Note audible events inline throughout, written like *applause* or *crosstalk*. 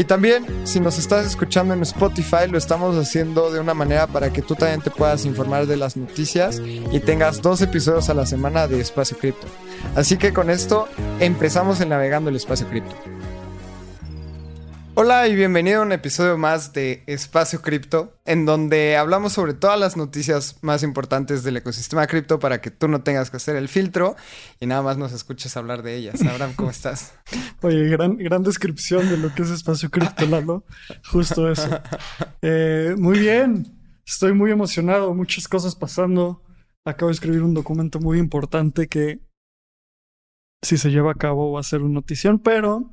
Y también, si nos estás escuchando en Spotify, lo estamos haciendo de una manera para que tú también te puedas informar de las noticias y tengas dos episodios a la semana de Espacio Cripto. Así que con esto empezamos en Navegando el Espacio Cripto. Hola y bienvenido a un episodio más de Espacio Cripto, en donde hablamos sobre todas las noticias más importantes del ecosistema cripto para que tú no tengas que hacer el filtro y nada más nos escuches hablar de ellas. Abraham, ¿cómo estás? *laughs* Oye, gran, gran descripción de lo que es Espacio Cripto, Lalo. Justo eso. Eh, muy bien, estoy muy emocionado, muchas cosas pasando. Acabo de escribir un documento muy importante que si se lleva a cabo va a ser una notición, pero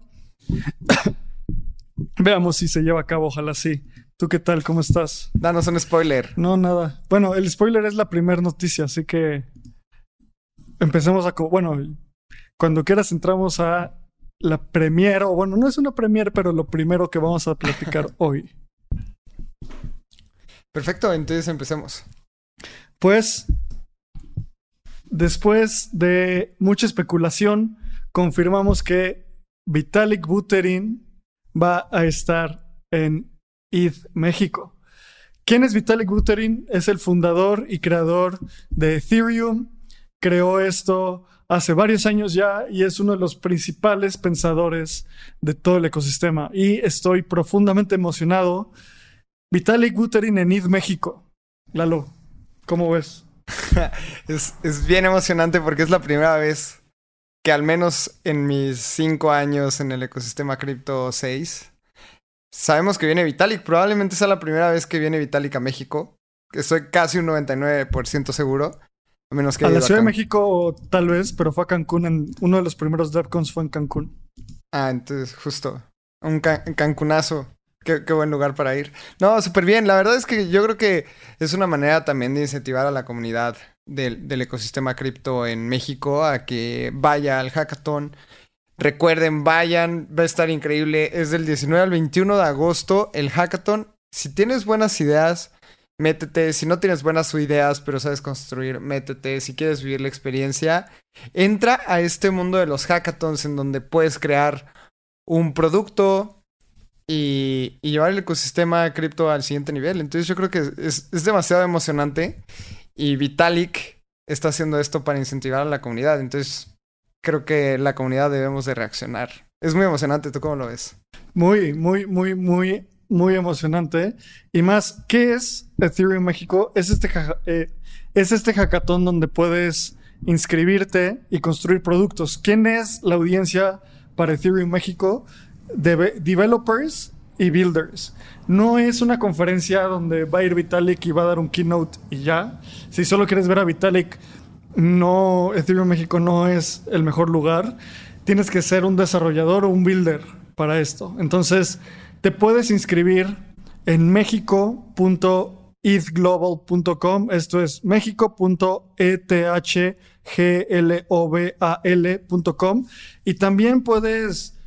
Veamos si se lleva a cabo, ojalá sí. ¿Tú qué tal? ¿Cómo estás? Danos un spoiler. No, nada. Bueno, el spoiler es la primera noticia, así que empecemos a... Bueno, cuando quieras entramos a la premier, o bueno, no es una premier, pero lo primero que vamos a platicar *laughs* hoy. Perfecto, entonces empecemos. Pues, después de mucha especulación, confirmamos que Vitalik Buterin va a estar en ETH México. ¿Quién es Vitalik Buterin? Es el fundador y creador de Ethereum. Creó esto hace varios años ya y es uno de los principales pensadores de todo el ecosistema. Y estoy profundamente emocionado. Vitalik Buterin en ETH México. Lalo, ¿cómo ves? *laughs* es, es bien emocionante porque es la primera vez que al menos en mis cinco años en el ecosistema cripto 6, sabemos que viene Vitalik. Probablemente sea la primera vez que viene Vitalik a México. Estoy casi un 99% seguro. A menos que a la Ciudad de México tal vez, pero fue a Cancún. En, uno de los primeros DevCons fue en Cancún. Ah, entonces justo. Un Cancunazo. Qué, qué, buen lugar para ir. No, súper bien. La verdad es que yo creo que es una manera también de incentivar a la comunidad del, ecosistema cripto en México a que vaya al hackathon. Recuerden, vayan, va a estar increíble. Es del 19 al 21 de agosto el hackathon. Si tienes buenas ideas, métete. Si no tienes buenas ideas, pero sabes construir, métete. Si quieres vivir la experiencia, entra a este mundo de los hackathons en donde puedes crear un producto y, llevar el ecosistema cripto al siguiente nivel. Entonces yo creo que es, es demasiado emocionante y Vitalik está haciendo esto para incentivar a la comunidad. Entonces, creo que la comunidad debemos de reaccionar. Es muy emocionante, ¿tú cómo lo ves? Muy, muy, muy, muy, muy emocionante. Y más, ¿qué es Ethereum México? Es este, eh, es este hackathon donde puedes inscribirte y construir productos. ¿Quién es la audiencia para Ethereum México? developers y builders. No es una conferencia donde va a ir Vitalik y va a dar un keynote y ya. Si solo quieres ver a Vitalik, no, Ethereum México no es el mejor lugar. Tienes que ser un desarrollador o un builder para esto. Entonces, te puedes inscribir en mexico.ethglobal.com. Esto es mexico.ethglobal.com. Y también puedes,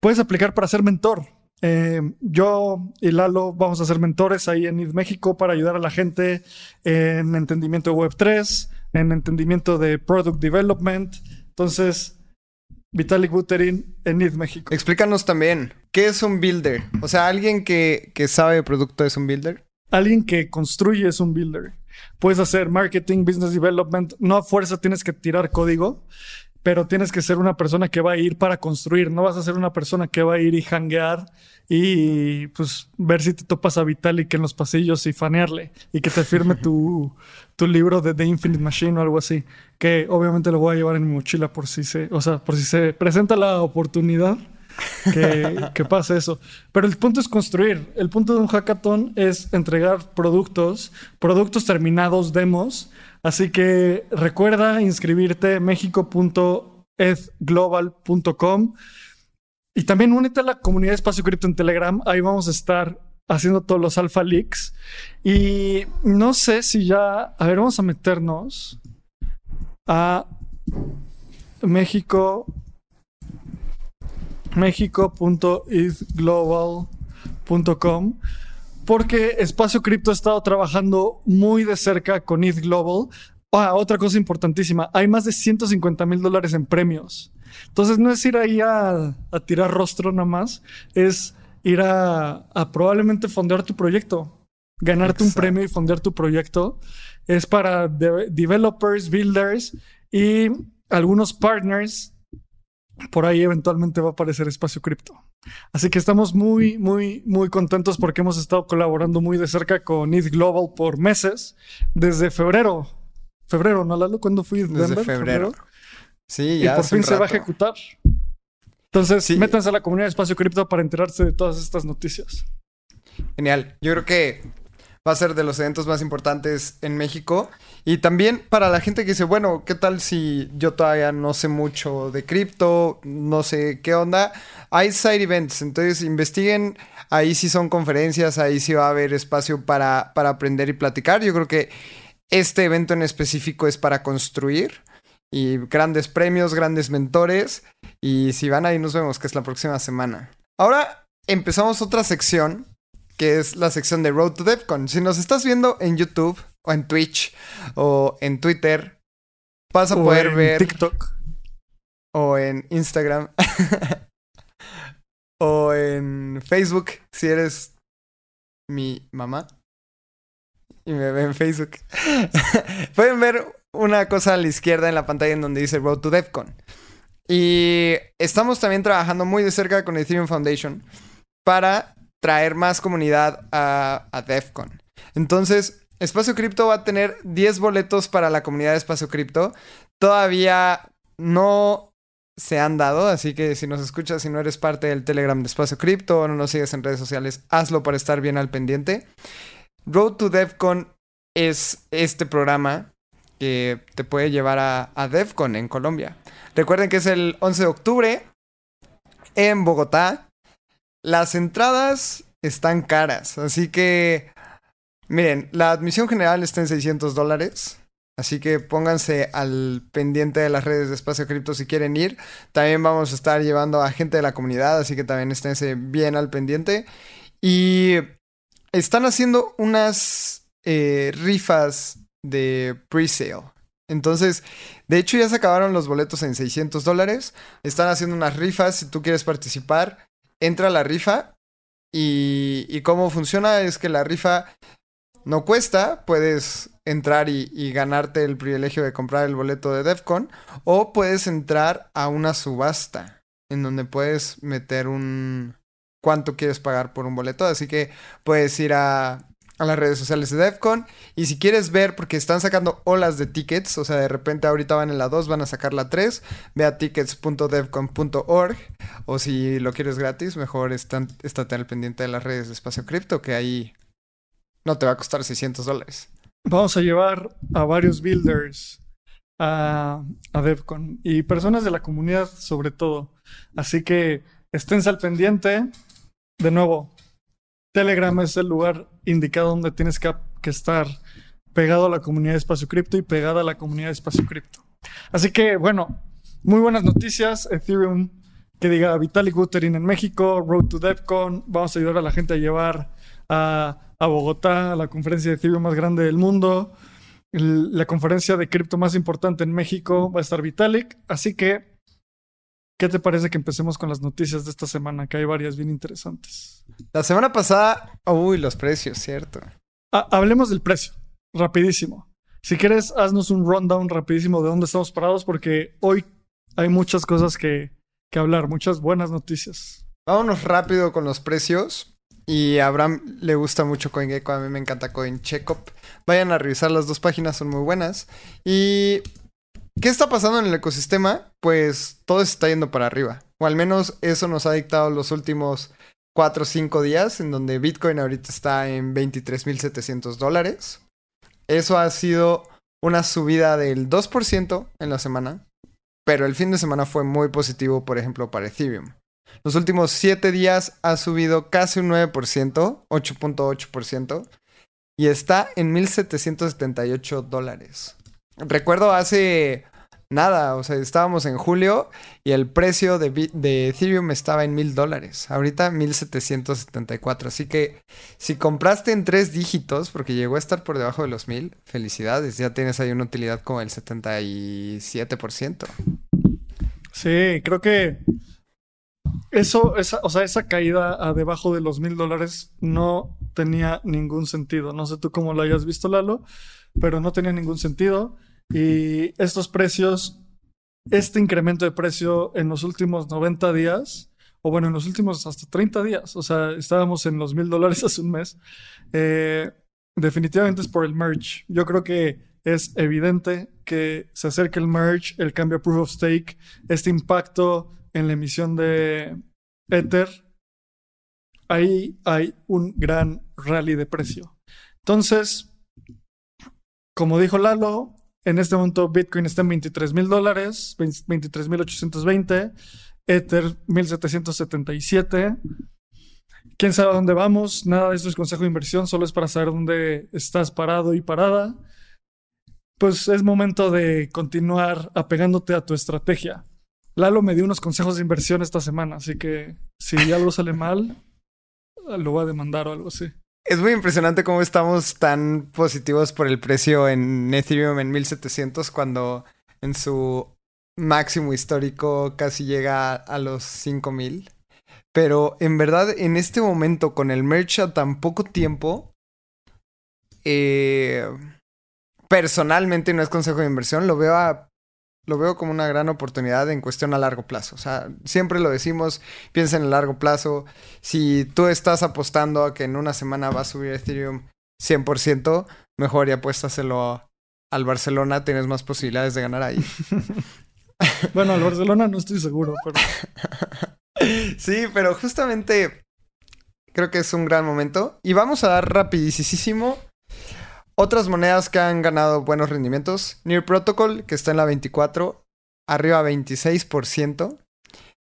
puedes aplicar para ser mentor. Eh, yo y Lalo vamos a ser mentores ahí en ID México para ayudar a la gente en entendimiento de Web3, en entendimiento de Product Development. Entonces, Vitalik Buterin en ID México. Explícanos también, ¿qué es un builder? O sea, alguien que, que sabe de producto es un builder. Alguien que construye es un builder. Puedes hacer marketing, business development, no a fuerza tienes que tirar código, pero tienes que ser una persona que va a ir para construir, no vas a ser una persona que va a ir y hanguear y pues ver si te topas a Vitalik en los pasillos y fanearle y que te firme tu, *laughs* tu libro de The Infinite Machine o algo así, que obviamente lo voy a llevar en mi mochila por si se, o sea, por si se presenta la oportunidad. Que, que, pase eso. Pero el punto es construir. El punto de un hackathon es entregar productos, productos terminados, demos, Así que recuerda inscribirte mexico.edglobal.com y también únete a la comunidad de Espacio Cripto en Telegram. Ahí vamos a estar haciendo todos los alpha leaks. Y no sé si ya, a ver, vamos a meternos a México México.ethglobal.com porque Espacio Cripto ha estado trabajando muy de cerca con ETH Global. Ah, otra cosa importantísima, hay más de 150 mil dólares en premios. Entonces no es ir ahí a, tirar rostro nada más, es ir a, probablemente fondear tu proyecto, ganarte un premio y fondear tu proyecto. Es para developers, builders y algunos partners. Por ahí eventualmente va a aparecer Espacio Cripto. Así que estamos muy, muy, muy contentos porque hemos estado colaborando muy de cerca con ETH Global por meses, desde febrero. Febrero, ¿no, Lalo? ¿Cuándo fui? Desde febrero. Sí, ya. Y por fin se va a ejecutar. Entonces, métanse a la comunidad de Espacio Cripto para enterarse de todas estas noticias. Genial. Yo creo que va a ser de los eventos más importantes en México. Y también para la gente que dice, bueno, ¿qué tal si yo todavía no sé mucho de cripto? No sé qué onda. Hay side events, entonces investiguen. Ahí sí son conferencias, ahí sí va a haber espacio para, para aprender y platicar. Yo creo que este evento en específico es para construir. Y grandes premios, grandes mentores. Y si van ahí nos vemos, que es la próxima semana. Ahora empezamos otra sección que es la sección de Road to DevCon. Si nos estás viendo en YouTube o en Twitch o en Twitter, vas a poder en ver TikTok o en Instagram *laughs* o en Facebook si eres mi mamá y me ve en Facebook. *laughs* Pueden ver una cosa a la izquierda en la pantalla en donde dice Road to DevCon. Y estamos también trabajando muy de cerca con Ethereum Foundation para traer más comunidad a, a DEFCON. Entonces, Espacio Cripto va a tener 10 boletos para la comunidad de Espacio Cripto. Todavía no se han dado, así que si nos escuchas y no eres parte del Telegram de Espacio Cripto o no nos sigues en redes sociales, hazlo para estar bien al pendiente. Road to DevCon es este programa que te puede llevar a, a DevCon en Colombia. Recuerden que es el 11 de octubre en Bogotá. Las entradas están caras, así que miren, la admisión general está en 600 dólares. Así que pónganse al pendiente de las redes de Espacio Cripto si quieren ir. También vamos a estar llevando a gente de la comunidad, así que también esténse bien al pendiente. Y están haciendo unas eh, rifas de pre-sale. Entonces, de hecho ya se acabaron los boletos en 600 dólares. Están haciendo unas rifas si tú quieres participar entra la rifa y, cómo funciona es que la rifa no cuesta, puedes entrar y, ganarte el privilegio de comprar el boleto de DEFCON o puedes entrar a una subasta en donde puedes meter un cuánto quieres pagar por un boleto, así que puedes ir a a las redes sociales de DEFCON. Y si quieres ver, porque están sacando olas de tickets, o sea, de repente ahorita van en la 2, van a sacar la 3, ve a tickets.devcon.org. O si lo quieres gratis, mejor están, estate al pendiente de las redes de Espacio Cripto, que ahí no te va a costar 600 dólares. Vamos a llevar a varios builders a, a DevCon y personas de la comunidad sobre todo. Así que esténse al pendiente. De nuevo, Telegram es el lugar indicado donde tienes que, estar pegado a la comunidad de Espacio Cripto y pegada a la comunidad de Espacio Cripto. Así que, bueno, muy buenas noticias. Ethereum, que diga Vitalik Buterin en México, Road to DevCon. Vamos a ayudar a la gente a llevar a, Bogotá a la conferencia de Ethereum más grande del mundo. la conferencia de cripto más importante en México va a estar Vitalik. Así que ¿Qué te parece que empecemos con las noticias de esta semana? Que hay varias bien interesantes. La semana pasada, uy, los precios, cierto. hablemos del precio, rapidísimo. Si quieres, haznos un rundown rapidísimo de dónde estamos parados, porque hoy hay muchas cosas que, que hablar, muchas buenas noticias. Vámonos rápido con los precios. Y a Abraham le gusta mucho CoinGecko, a mí me encanta CoinCheckup. Vayan a revisar las dos páginas, son muy buenas. Y ¿Qué está pasando en el ecosistema? Pues todo se está yendo para arriba. O al menos eso nos ha dictado los últimos 4 o 5 días, en donde Bitcoin ahorita está en 23.700 dólares. Eso ha sido una subida del 2% en la semana, pero el fin de semana fue muy positivo, por ejemplo, para Ethereum. Los últimos 7 días ha subido casi un 9%, 8.8%, y está en 1.778 dólares. Recuerdo hace, nada. O sea, estábamos en julio y el precio de, de Ethereum estaba en mil dólares. Ahorita 1774. Así que si compraste en tres dígitos, porque llegó a estar por debajo de los mil, felicidades. Ya tienes ahí una utilidad como el 77%. Sí, creo que eso, esa, o sea, esa caída a debajo de los mil dólares no tenía ningún sentido. No sé tú cómo lo hayas visto, Lalo, pero no tenía ningún sentido. Y estos precios, este incremento de precio en los últimos 90 días, o bueno, en los últimos hasta 30 días, o sea, estábamos en los mil dólares hace un mes, eh, definitivamente es por el merge. Yo creo que es evidente que se acerca el merge, el cambio a proof of stake, este impacto en la emisión de Ether, ahí hay un gran rally de precio. Entonces, como dijo Lalo, en este momento Bitcoin está en 23 mil dólares, 23 mil 820, Ether 1777. ¿Quién sabe a dónde vamos? Nada de esto es consejo de inversión, solo es para saber dónde estás parado y parada. Pues es momento de continuar apegándote a tu estrategia. Lalo me dio unos consejos de inversión esta semana, así que si algo sale mal, lo voy a demandar o algo así. Es muy impresionante cómo estamos tan positivos por el precio en Ethereum en 1700 cuando en su máximo histórico casi llega a los 5000. Pero en verdad, en este momento, con el merch a tan poco tiempo, eh, personalmente no es consejo de inversión, lo veo a lo veo como una gran oportunidad en cuestión a largo plazo. O sea, siempre lo decimos, piensa en el largo plazo. Si tú estás apostando a que en una semana va a subir Ethereum 100%, mejor y apuéstaselo al Barcelona, tienes más posibilidades de ganar ahí. *laughs* bueno, al Barcelona no estoy seguro, pero... *laughs* sí, pero justamente creo que es un gran momento. Y vamos a dar rapidísimo otras monedas que han ganado buenos rendimientos. Near Protocol, que está en la 24, arriba 26%.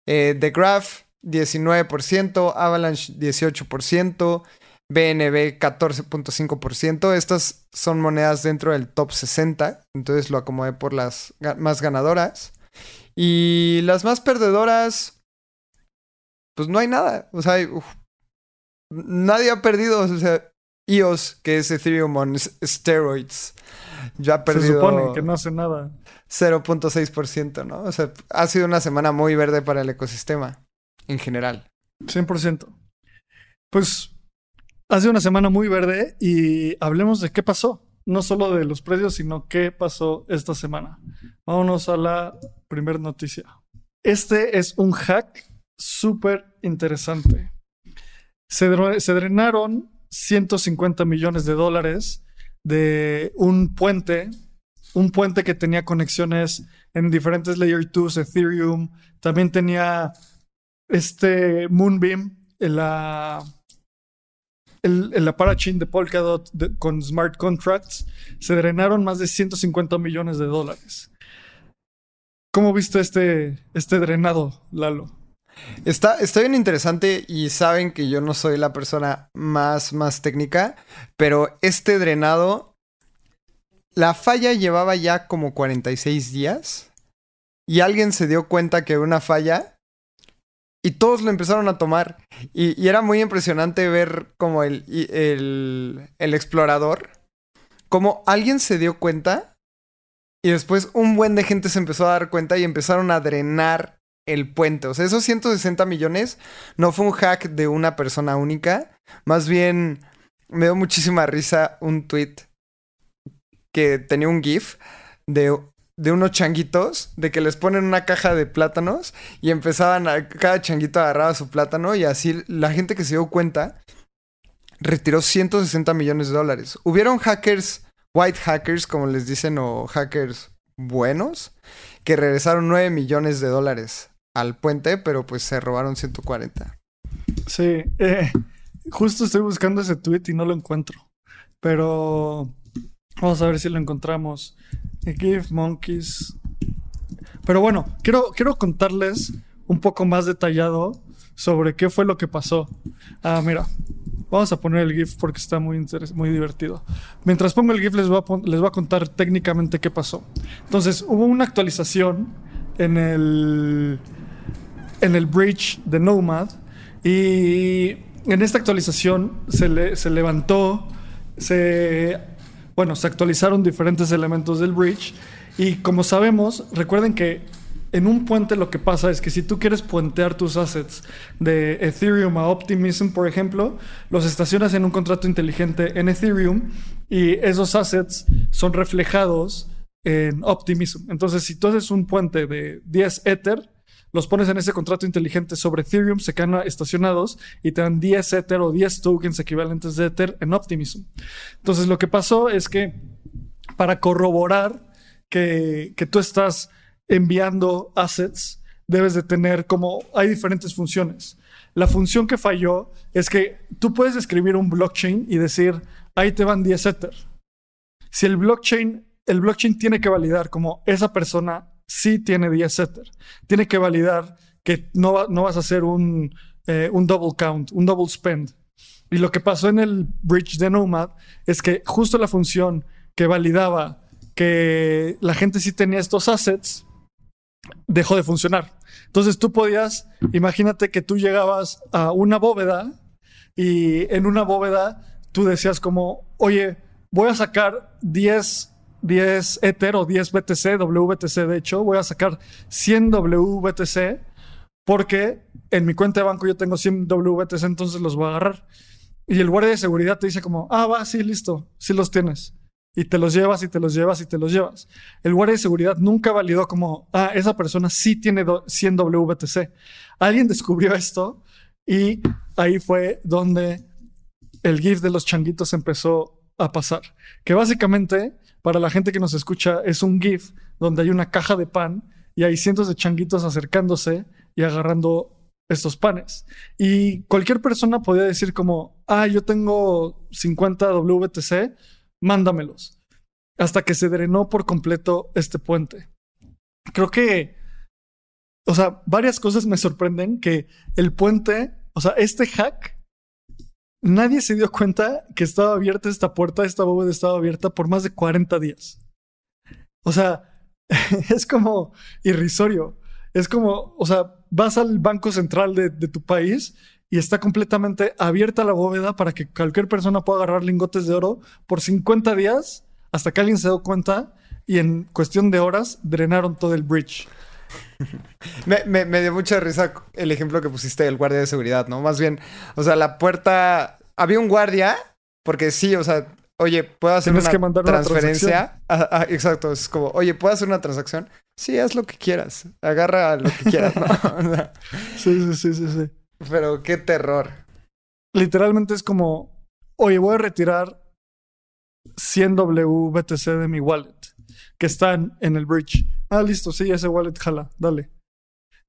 Eh, The Graph, 19%. Avalanche, 18%. BNB 14.5%. Estas son monedas dentro del top 60. Entonces lo acomodé por las más ganadoras. Y las más perdedoras, pues no hay nada. O sea, nadie ha perdido. O sea, EOS, que es Ethereum on steroids. Ya ha perdido. Se supone que no hace nada. 0.6%, ¿no? O sea, ha sido una semana muy verde para el ecosistema en general. 100%. Pues ha sido una semana muy verde y hablemos de qué pasó. No solo de los precios, sino qué pasó esta semana. Vámonos a la primera noticia. Este es un hack súper interesante. Se, se drenaron 150 millones de dólares de un puente, un puente que tenía conexiones en diferentes Layer 2, Ethereum, también tenía este Moonbeam en la, la parachain de Polkadot con smart contracts, se drenaron más de 150 millones de dólares. ¿Cómo viste este, este drenado, Lalo? Está, está bien interesante y saben que yo no soy la persona más, más técnica, pero este drenado, la falla llevaba ya como 46 días y alguien se dio cuenta que una falla y todos lo empezaron a tomar. Y, era muy impresionante ver como el, el, el explorador, como alguien se dio cuenta y después un buen de gente se empezó a dar cuenta y empezaron a drenar el puente. O sea, esos 160 millones no fue un hack de una persona única. Más bien, me dio muchísima risa un tweet que tenía un GIF de, de unos changuitos, de que les ponen una caja de plátanos y empezaban a. Cada changuito agarraba su plátano y así la gente que se dio cuenta retiró 160 millones de dólares. Hubieron hackers, white hackers, como les dicen, o hackers buenos, que regresaron 9 millones de dólares al puente, pero pues se robaron 140. Sí, eh, justo estoy buscando ese tweet y no lo encuentro. Pero vamos a ver si lo encontramos. Give Monkeys. Pero bueno, quiero, quiero contarles un poco más detallado sobre qué fue lo que pasó. Ah, mira. Vamos a poner el GIF porque está muy, muy divertido. Mientras pongo el GIF les les voy a contar técnicamente qué pasó. Entonces, hubo una actualización en el, en el bridge de Nomad y en esta actualización se, se levantó, se, bueno, se actualizaron diferentes elementos del bridge y como sabemos, recuerden que en un puente lo que pasa es que si tú quieres puentear tus assets de Ethereum a Optimism, por ejemplo, los estacionas en un contrato inteligente en Ethereum y esos assets son reflejados en Optimism. Entonces, si tú haces un puente de 10 Ether, los pones en ese contrato inteligente sobre Ethereum, se quedan estacionados y te dan 10 Ether o 10 tokens equivalentes de Ether en Optimism. Entonces, lo que pasó es que para corroborar que, que tú estás enviando assets, debes de tener como hay diferentes funciones. La función que falló es que tú puedes escribir un blockchain y decir, ahí te van 10 Ether. Si el blockchain, el blockchain tiene que validar como esa persona sí tiene 10 Ether. Tiene que validar que no, no vas a hacer un, eh, un double count, un double spend. Y lo que pasó en el bridge de Nomad es que justo la función que validaba que la gente sí tenía estos assets, dejó de funcionar. Entonces tú podías, imagínate que tú llegabas a una bóveda y en una bóveda tú decías como, oye, voy a sacar 10, 10 Ether o 10 BTC, WBTC de hecho, voy a sacar 100 WBTC porque en mi cuenta de banco yo tengo 100 WBTC, entonces los voy a agarrar. Y el guardia de seguridad te dice como, ah, va, sí, listo, sí los tienes y te los llevas y te los llevas y te los llevas. El guardia de seguridad nunca validó como, ah, esa persona sí tiene 100 WBTC. Alguien descubrió esto y ahí fue donde el GIF de los changuitos empezó pasar. Que básicamente, para la gente que nos escucha, es un GIF donde hay una caja de pan y hay cientos de changuitos acercándose y agarrando estos panes. Y cualquier persona podía decir como, ah, yo tengo 50 WBTC, mándamelos. Hasta que se drenó por completo este puente. Creo que, o sea, varias cosas me sorprenden que el puente, o sea, este hack, nadie se dio cuenta que estaba abierta esta puerta, esta bóveda estaba abierta por más de 40 días. O sea, *laughs* es como irrisorio. Es como, o sea, vas al banco central de, tu país y está completamente abierta la bóveda para que cualquier persona pueda agarrar lingotes de oro por 50 días hasta que alguien se dio cuenta y en cuestión de horas drenaron todo el bridge. *laughs* me, dio mucha risa el ejemplo que pusiste del guardia de seguridad, ¿no? Más bien, o sea, la puerta... Había un guardia, porque sí, o sea, oye, ¿puedo hacer una, que mandar transferencia? Una *laughs* exacto, es como, oye, ¿puedo hacer una transacción? Sí, haz lo que quieras. Agarra lo que quieras, ¿no? *laughs* sí, sí, sí, sí, sí. Pero qué terror. Literalmente es como, oye, voy a retirar 100 WBTC de mi wallet que están en el bridge. Ah, listo, sí, ese wallet jala, dale.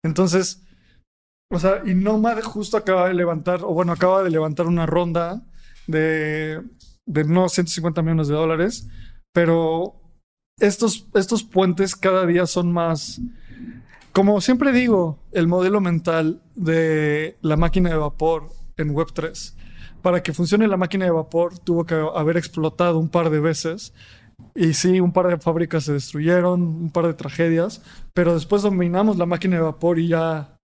Entonces, o sea, y Nomad justo acaba de levantar, o bueno, acaba de levantar una ronda de, de no 150 millones de dólares, pero estos, estos puentes cada día son más como siempre digo, el modelo mental de la máquina de vapor en Web3, para que funcione la máquina de vapor tuvo que haber explotado un par de veces. Y sí, un par de fábricas se destruyeron, un par de tragedias, pero después dominamos la máquina de vapor y ya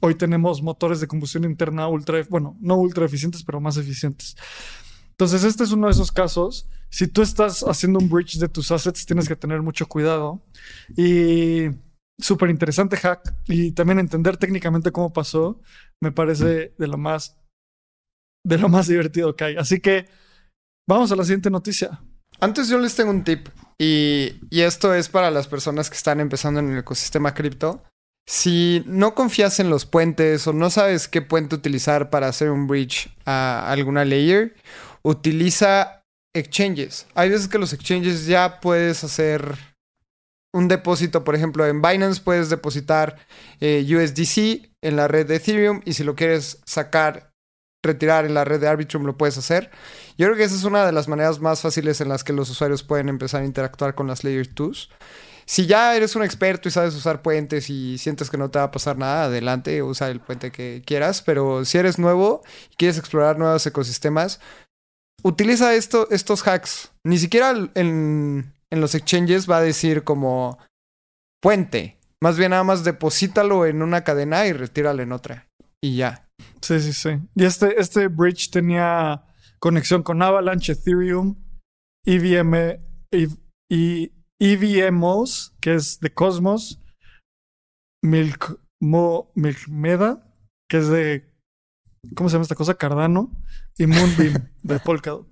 hoy tenemos motores de combustión interna ultra, bueno, no ultra eficientes, pero más eficientes. Entonces, este es uno de esos casos. Si tú estás haciendo un bridge de tus assets, tienes que tener mucho cuidado. Y súper interesante hack y también entender técnicamente cómo pasó me parece de lo más de lo más divertido que hay. Así que vamos a la siguiente noticia. Antes yo les tengo un tip y, y esto es para las personas que están empezando en el ecosistema cripto. Si no confías en los puentes o no sabes qué puente utilizar para hacer un bridge a alguna layer, utiliza exchanges. Hay veces que los exchanges ya puedes hacer un depósito, por ejemplo, en Binance puedes depositar eh, USDC en la red de Ethereum y si lo quieres sacar, retirar en la red de Arbitrum, lo puedes hacer. Yo creo que esa es una de las maneras más fáciles en las que los usuarios pueden empezar a interactuar con las Layer 2. Si ya eres un experto y sabes usar puentes y sientes que no te va a pasar nada, adelante, usa el puente que quieras. Pero si eres nuevo y quieres explorar nuevos ecosistemas, utiliza esto, estos hacks. Ni siquiera en, en los exchanges va a decir como puente. Más bien nada más deposítalo en una cadena y retíralo en otra. Y ya. Sí, sí, sí. Y este, este bridge tenía conexión con Avalanche, Ethereum, EVM y EVMOS, que es de Cosmos, Milk, Mo, Milkmeda, que es de. ¿Cómo se llama esta cosa? Cardano. Y Moonbeam *laughs* de Polkadot.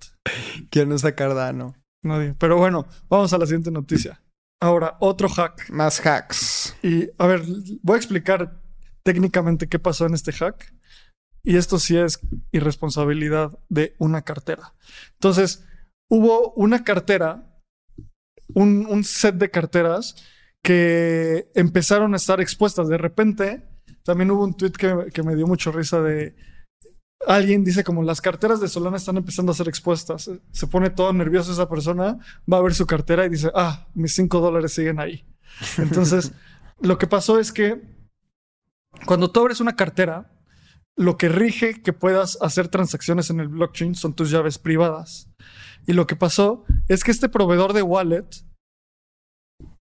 ¿Quién usa Cardano? Nadie. Pero bueno, vamos a la siguiente noticia. Ahora, otro hack. Más hacks. Y a ver, voy a explicar técnicamente qué pasó en este hack. Y esto sí es irresponsabilidad de una cartera. Entonces, hubo una cartera, un, set de carteras que empezaron a estar expuestas. De repente, también hubo un tweet que, que me dio mucho risa de alguien dice como las carteras de Solana están empezando a ser expuestas. Se pone todo nervioso esa persona, va a ver su cartera y dice, ah, mis 5 dólares siguen ahí. Entonces, *laughs* lo que pasó es que cuando tú abres una cartera, lo que rige que puedas hacer transacciones en el blockchain son tus llaves privadas. Y lo que pasó es que este proveedor de wallet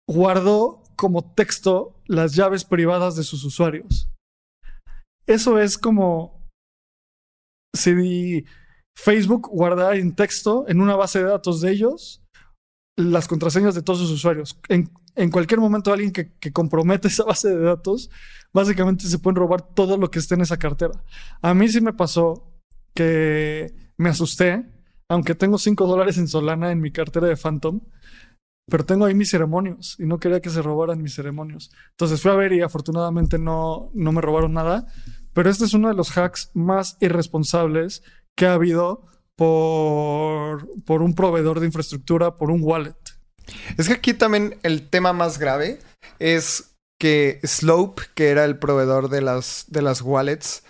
guardó como texto las llaves privadas de sus usuarios. Eso es como si Facebook guarda en texto en una base de datos de ellos las contraseñas de todos sus usuarios. En, cualquier momento alguien que, que, compromete *laughs* esa base de datos, básicamente se pueden robar todo lo que esté en esa cartera. A mí sí me pasó que me asusté, aunque tengo 5 dólares en Solana en mi cartera de Phantom, pero tengo ahí mis ceremonios y no quería que se robaran mis ceremonios. Entonces fui a ver y afortunadamente no, no me robaron nada, pero este es uno de los hacks más irresponsables que ha habido por, por un proveedor de infraestructura, por un wallet. Es que aquí también el tema más grave es que Slope, que era el proveedor de las, de las wallets,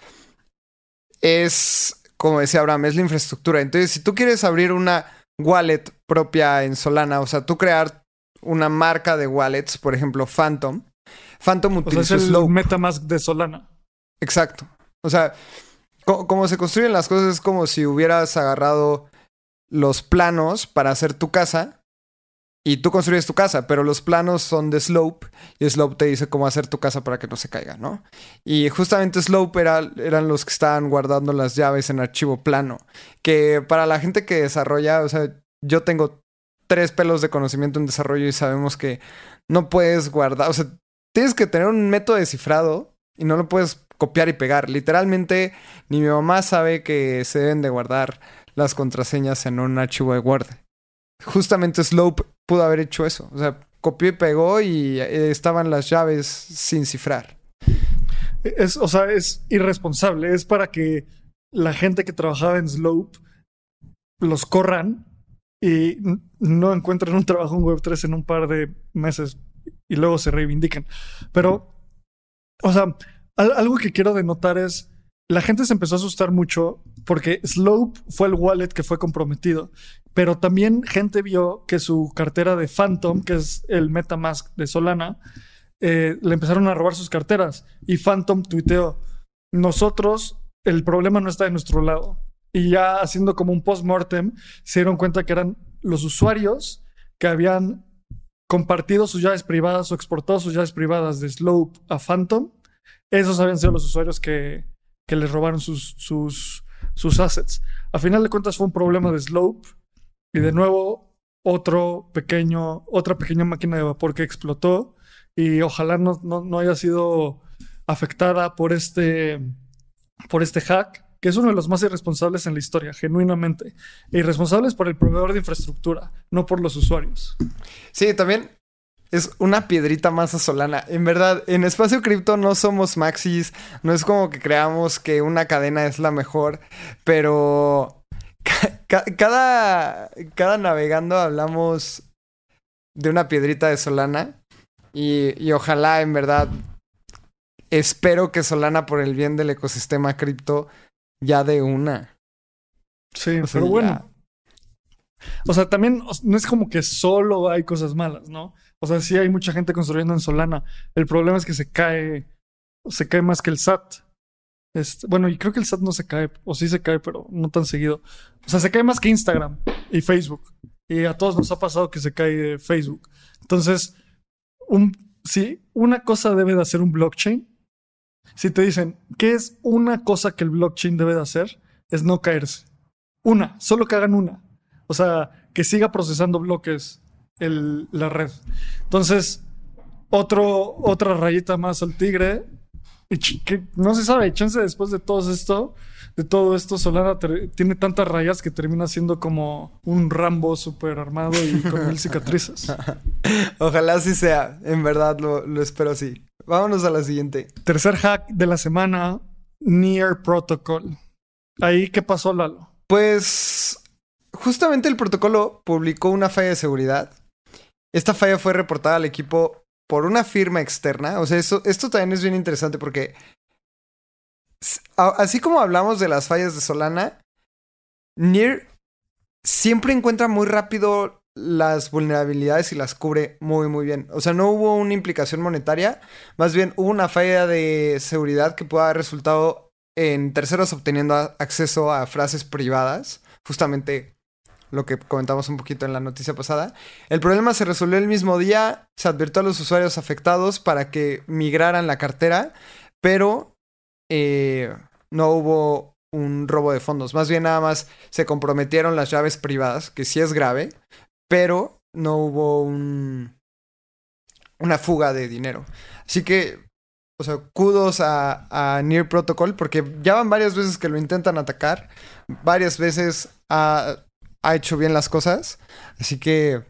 es, como decía Abraham, es la infraestructura. Entonces, si tú quieres abrir una wallet propia en Solana, o sea, tú crear una marca de wallets, por ejemplo, Phantom, Phantom utiliza el MetaMask de Solana. Exacto. O sea, como se construyen las cosas es como si hubieras agarrado los planos para hacer tu casa y tú construyes tu casa, pero los planos son de Slope y Slope te dice cómo hacer tu casa para que no se caiga, ¿no? Y justamente Slope eran los que estaban guardando las llaves en archivo plano, que para la gente que desarrolla, o sea, yo tengo tres pelos de conocimiento en desarrollo y sabemos que no puedes guardar, o sea, tienes que tener un método de cifrado y no lo puedes copiar y pegar. Literalmente, ni mi mamá sabe que se deben de guardar las contraseñas en un archivo de Word. Justamente Slope pudo haber hecho eso. O sea, copió y pegó y eh, estaban las llaves sin cifrar. Es, o sea, es irresponsable. Es para que la gente que trabajaba en Slope los corran y no encuentren un trabajo en Web3 en un par de meses y luego se reivindiquen. Pero, o sea, algo que quiero denotar es, la gente se empezó a asustar mucho porque Slope fue el wallet que fue comprometido, pero también gente vio que su cartera de Phantom, que es el MetaMask de Solana, eh, le empezaron a robar sus carteras y Phantom tuiteó, nosotros, el problema no está de nuestro lado. Y ya haciendo como un post-mortem, se dieron cuenta que eran los usuarios que habían compartido sus llaves privadas o exportado sus llaves privadas de Slope a Phantom esos habían sido los usuarios que, que les robaron sus, sus, sus assets. A final de cuentas fue un problema de Slope y de nuevo otro pequeño, otra pequeña máquina de vapor que explotó y ojalá no, no, haya sido afectada por este, por este hack, que es uno de los más irresponsables en la historia, genuinamente. Irresponsables por el proveedor de infraestructura, no por los usuarios. Sí, también es una piedrita más a Solana. En verdad, en Espacio Cripto no somos maxis, no es como que creamos que una cadena es la mejor, pero *laughs* cada, cada navegando hablamos de una piedrita de Solana y, y ojalá en verdad espero que Solana por el bien del ecosistema cripto ya de una. Sí, pero bueno. O sea, también no es como que solo hay cosas malas, ¿no? O sea, sí hay mucha gente construyendo en Solana. El problema es que se cae, se cae más que el SAT. Bueno, y creo que el SAT no se cae, o sí se cae, pero no tan seguido. O sea, se cae más que Instagram y Facebook. Y a todos nos ha pasado que se cae Facebook. Entonces, un, si una cosa debe de hacer un blockchain, si te dicen, ¿qué es una cosa que el blockchain debe de hacer? Es no caerse. Una, solo que hagan una. O sea, que siga procesando bloques el, la red. Entonces, otro, otra rayita más al tigre. Que no se sabe, chance después de todo esto, de todo esto, Solana tiene tantas rayas que termina siendo como un Rambo super armado y con mil *laughs* cicatrices. Ojalá así sea, en verdad lo, lo espero así. Vámonos a la siguiente. Tercer hack de la semana, Near Protocol. Ahí, ¿qué pasó, Lalo? Pues justamente el protocolo publicó una falla de seguridad. Esta falla fue reportada al equipo por una firma externa. O sea, esto, esto también es bien interesante porque así como hablamos de las fallas de Solana, Near siempre encuentra muy rápido las vulnerabilidades y las cubre muy muy bien. O sea, no hubo una implicación monetaria, más bien hubo una falla de seguridad que pudo haber resultado en terceros obteniendo acceso a frases privadas, justamente lo que comentamos un poquito en la noticia pasada. El problema se resolvió el mismo día, se advirtió a los usuarios afectados para que migraran la cartera, pero eh, no hubo un robo de fondos. Más bien nada más se comprometieron las llaves privadas, que sí es grave, pero no hubo un, una fuga de dinero. Así que, o sea, kudos a, a Near Protocol porque ya van varias veces que lo intentan atacar, varias veces ha, ha hecho bien las cosas, así que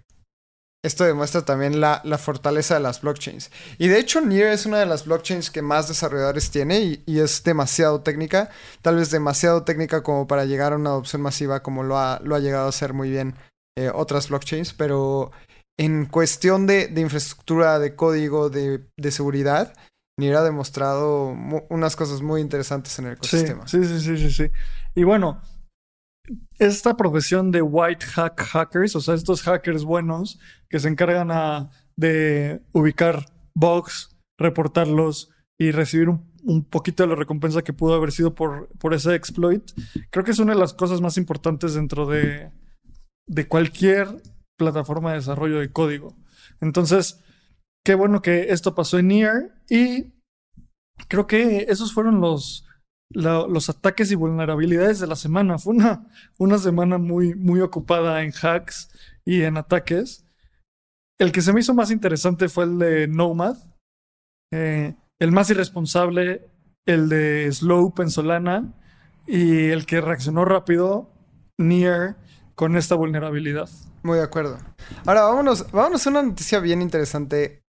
esto demuestra también la, la, fortaleza de las blockchains. Y de hecho, Near es una de las blockchains que más desarrolladores tiene y, y, es demasiado técnica, tal vez demasiado técnica como para llegar a una adopción masiva como lo ha, lo ha llegado a hacer muy bien eh, otras blockchains, pero en cuestión de, de infraestructura, de código, de, de seguridad, Near ha demostrado unas cosas muy interesantes en el ecosistema. Sí, sí, sí, sí, sí. Y bueno, esta profesión de white hack hackers, o sea, estos hackers buenos que se encargan de ubicar bugs, reportarlos y recibir un, un, poquito de la recompensa que pudo haber sido por, por ese exploit, creo que es una de las cosas más importantes dentro de, de cualquier plataforma de desarrollo de código. Entonces, qué bueno que esto pasó en Near y creo que esos fueron los, la, los ataques y vulnerabilidades de la semana. Fue una, una semana muy, muy ocupada en hacks y en ataques. El que se me hizo más interesante fue el de Nomad, eh, el más irresponsable, el de Slope en Solana y el que reaccionó rápido, Near, con esta vulnerabilidad. Muy de acuerdo. Ahora vámonos, vámonos a una noticia bien interesante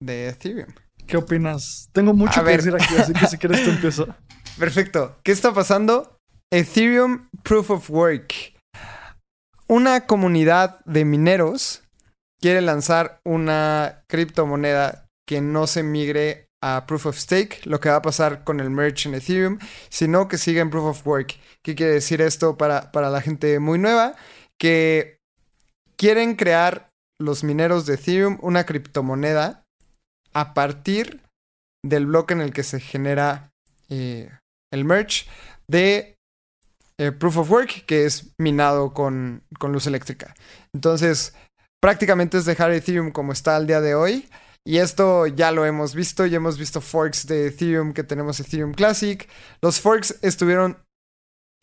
de Ethereum. ¿Qué opinas? Tengo mucho a que ver. decir aquí, así que si quieres tú *laughs* empiezo. Perfecto. ¿Qué está pasando? Ethereum Proof of Work. Una comunidad de mineros quiere lanzar una criptomoneda que no se migre a Proof of Stake, lo que va a pasar con el merge en Ethereum, sino que siga en Proof of Work. ¿Qué quiere decir esto para, para la gente muy nueva? Que quieren crear los mineros de Ethereum una criptomoneda a partir del bloque en el que se genera eh, el merge de eh, Proof of Work, que es minado con, con luz eléctrica. Entonces, prácticamente es dejar Ethereum como está al día de hoy. Y esto ya lo hemos visto, ya hemos visto forks de Ethereum que tenemos Ethereum Classic. Los forks estuvieron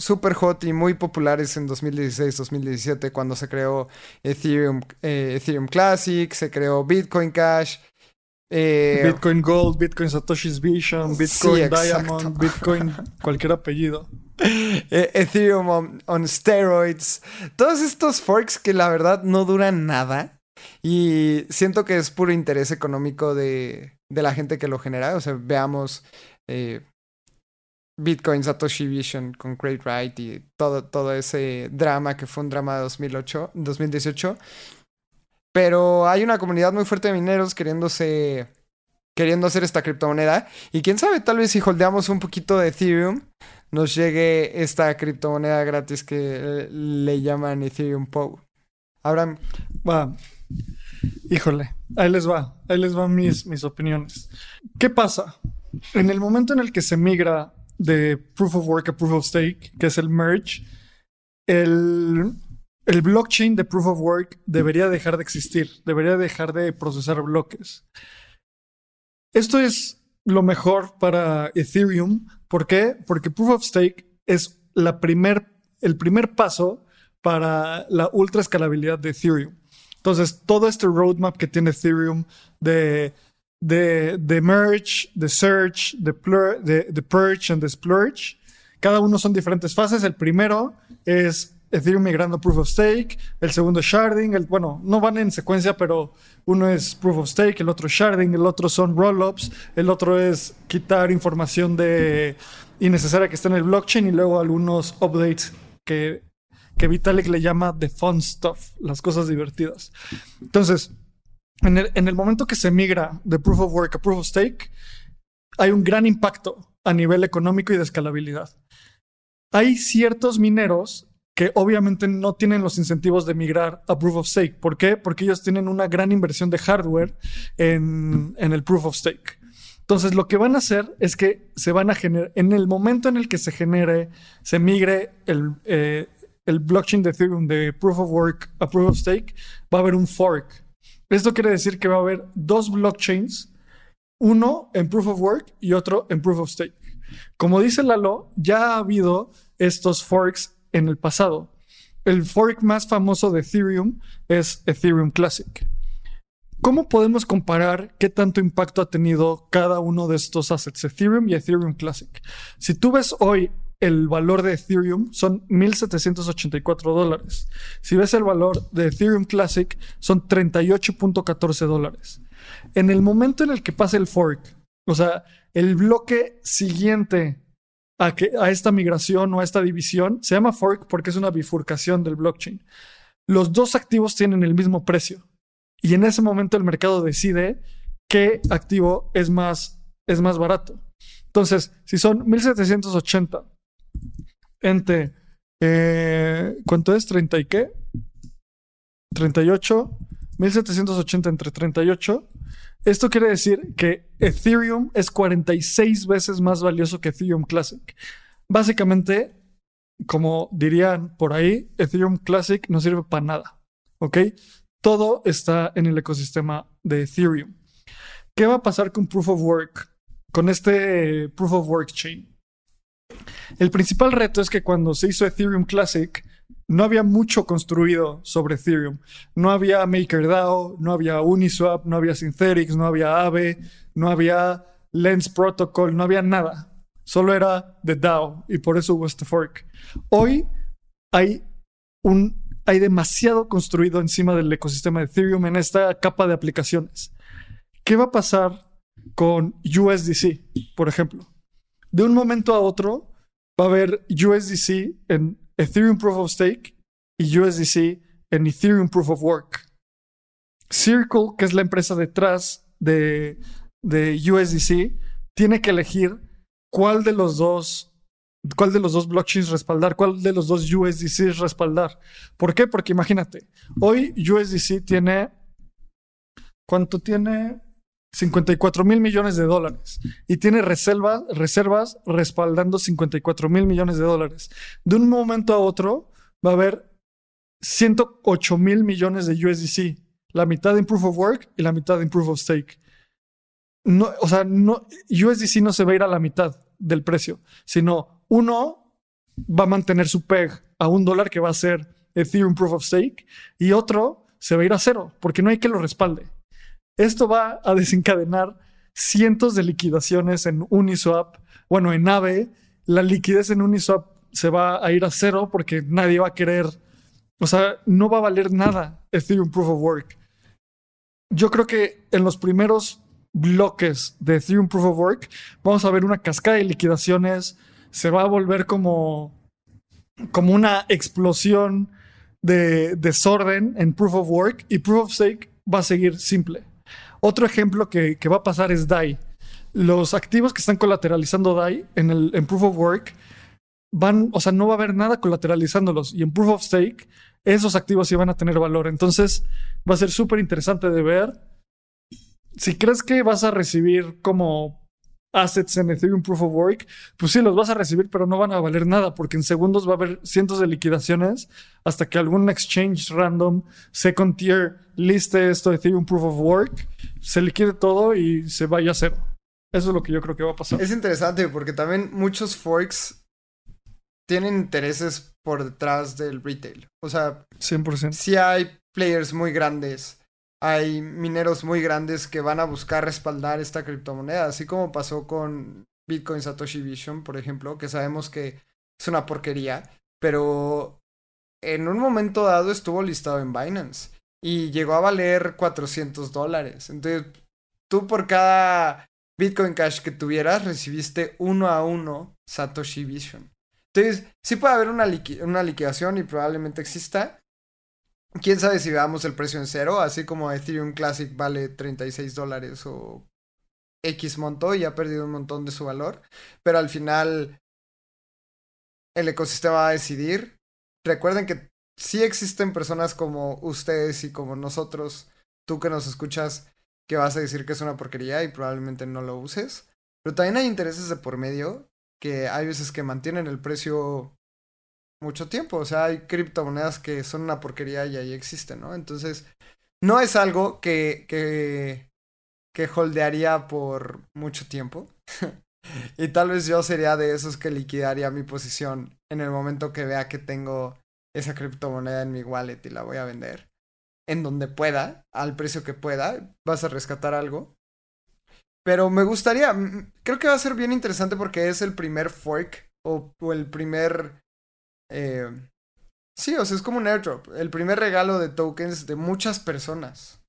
super hot y muy populares en 2016-2017 cuando se creó Ethereum, eh, Ethereum Classic, se creó Bitcoin Cash, eh, Bitcoin Gold, Bitcoin Satoshi's Vision, Bitcoin sí, Diamond, Bitcoin *laughs* cualquier apellido. Eh, Ethereum on, on, steroids. Todos estos forks que la verdad no duran nada. Y siento que es puro interés económico de, de la gente que lo genera. O sea, veamos eh, Bitcoin Satoshi Vision con Great Wright y todo, todo ese drama que fue un drama de 2008, 2018. Pero hay una comunidad muy fuerte de mineros queriéndose. Queriendo hacer esta criptomoneda. Y quién sabe, tal vez si holdeamos un poquito de Ethereum, nos llegue esta criptomoneda gratis que le llaman Ethereum POW. Abraham. Bueno, Híjole, ahí les va, ahí les van mis, mis opiniones. ¿Qué pasa? En el momento en el que se migra de Proof of Work a Proof of Stake, que es el merge, el, el blockchain de Proof of Work debería dejar de existir, debería dejar de procesar bloques. Esto es lo mejor para Ethereum. ¿Por qué? Porque Proof of Stake es la primer, el primer paso para la ultra escalabilidad de Ethereum. Entonces, todo este roadmap que tiene Ethereum de, de, merge, de search, de purge and de splurge, cada uno son diferentes fases. El primero es Ethereum migrando a Proof of Stake, el segundo sharding, el, bueno, no van en secuencia, pero uno es Proof of Stake, el otro sharding, el otro son rollups, el otro es quitar información de innecesaria que está en el blockchain y luego algunos updates que, que Vitalik le llama the fun stuff, las cosas divertidas. Entonces, en el, en el momento que se migra de Proof of Work a Proof of Stake, hay un gran impacto a nivel económico y de escalabilidad. Hay ciertos mineros que obviamente no tienen los incentivos de migrar a Proof of Stake. ¿Por qué? Porque ellos tienen una gran inversión de hardware en, el Proof of Stake. Entonces, lo que van a hacer es que se van a generar, en el momento en el que se genere, se migre el, eh, el blockchain de Ethereum de Proof of Work a Proof of Stake, va a haber un fork. Esto quiere decir que va a haber dos blockchains, uno en Proof of Work y otro en Proof of Stake. Como dice Lalo, ya ha habido estos forks en el pasado. El fork más famoso de Ethereum es Ethereum Classic. ¿Cómo podemos comparar qué tanto impacto ha tenido cada uno de estos assets, Ethereum y Ethereum Classic? Si tú ves hoy el valor de Ethereum, son 1.784 dólares. Si ves el valor de Ethereum Classic, son 38.14 dólares. En el momento en el que pase el fork, o sea, el bloque siguiente a, esta migración o a esta división. Se llama fork porque es una bifurcación del blockchain. Los dos activos tienen el mismo precio y en ese momento el mercado decide qué activo es más, es más barato. Entonces, si son 1780 entre, eh, ¿cuánto es? ¿30 y qué? 38, 1780 entre 38 esto quiere decir que Ethereum es 46 veces más valioso que Ethereum Classic. Básicamente, como dirían por ahí, Ethereum Classic no sirve para nada. ¿Ok? Todo está en el ecosistema de Ethereum. ¿Qué va a pasar con Proof of Work? Con este Proof of Work chain. El principal reto es que cuando se hizo Ethereum Classic, no había mucho construido sobre Ethereum. No había MakerDAO, no había Uniswap, no había Synthetix, no había Aave, no había Lens Protocol, no había nada. Solo era The DAO y por eso hubo este fork. Hoy hay un hay demasiado construido encima del ecosistema de Ethereum en esta capa de aplicaciones. ¿Qué va a pasar con USDC, por ejemplo? De un momento a otro va a haber USDC en Ethereum Proof of Stake y USDC en Ethereum Proof of Work. Circle, que es la empresa detrás de, de USDC, tiene que elegir cuál de los dos cuál de los dos blockchains respaldar, cuál de los dos USDC respaldar. ¿Por qué? Porque imagínate, hoy USDC tiene ¿cuánto tiene? 54 mil millones de dólares y tiene reservas, respaldando 54 mil millones de dólares. De un momento a otro va a haber 108 mil millones de USDC, la mitad en Proof of Work y la mitad en Proof of Stake. No, o sea, no, USDC no se va a ir a la mitad del precio, sino uno va a mantener su PEG a un dólar que va a ser Ethereum Proof of Stake y otro se va a ir a cero porque no hay que lo respalde. Esto va a desencadenar cientos de liquidaciones en Uniswap. Bueno, en AVE, la liquidez en Uniswap se va a ir a cero porque nadie va a querer, o sea, no va a valer nada Ethereum Proof of Work. Yo creo que en los primeros bloques de Ethereum Proof of Work vamos a ver una cascada de liquidaciones, se va a volver como, como una explosión de desorden en Proof of Work y Proof of Stake va a seguir simple. Otro ejemplo que, va a pasar es DAI. Los activos que están colateralizando DAI en, el, Proof of Work van, o sea, no va a haber nada colateralizándolos. Y en Proof of Stake, esos activos sí van a tener valor. Entonces, va a ser súper interesante de ver. Si crees que vas a recibir como assets en Ethereum Proof of Work, pues sí, los vas a recibir, pero no van a valer nada, porque en segundos va a haber cientos de liquidaciones hasta que algún exchange random, second tier, liste esto de Ethereum Proof of Work, se liquide todo y se vaya a cero. Eso es lo que yo creo que va a pasar. Es interesante porque también muchos forks tienen intereses por detrás del retail. O sea, 100%. si hay players muy grandes, hay mineros muy grandes que van a buscar respaldar esta criptomoneda, así como pasó con Bitcoin Satoshi Vision, por ejemplo, que sabemos que es una porquería, pero en un momento dado estuvo listado en Binance y llegó a valer 400 dólares. Entonces, tú por cada Bitcoin Cash que tuvieras recibiste uno a uno Satoshi Vision. Entonces, sí puede haber una, una liquidación y probablemente exista. Quién sabe si veamos el precio en cero, así como Ethereum Classic vale 36 dólares o X monto y ha perdido un montón de su valor. Pero al final, el ecosistema va a decidir. Recuerden que sí existen personas como ustedes y como nosotros, tú que nos escuchas, que vas a decir que es una porquería y probablemente no lo uses. Pero también hay intereses de por medio que hay veces que mantienen el precio mucho tiempo. O sea, hay criptomonedas que son una porquería y ahí existen, ¿no? Entonces, no es algo que, que, que holdearía por mucho tiempo. *laughs* y tal vez yo sería de esos que liquidaría mi posición en el momento que vea que tengo esa criptomoneda en mi wallet y la voy a vender en donde pueda, al precio que pueda, vas a rescatar algo. Pero me gustaría, creo que va a ser bien interesante porque es el primer fork o, el primer... Eh, sí, o sea, es como un airdrop, el primer regalo de tokens de muchas personas.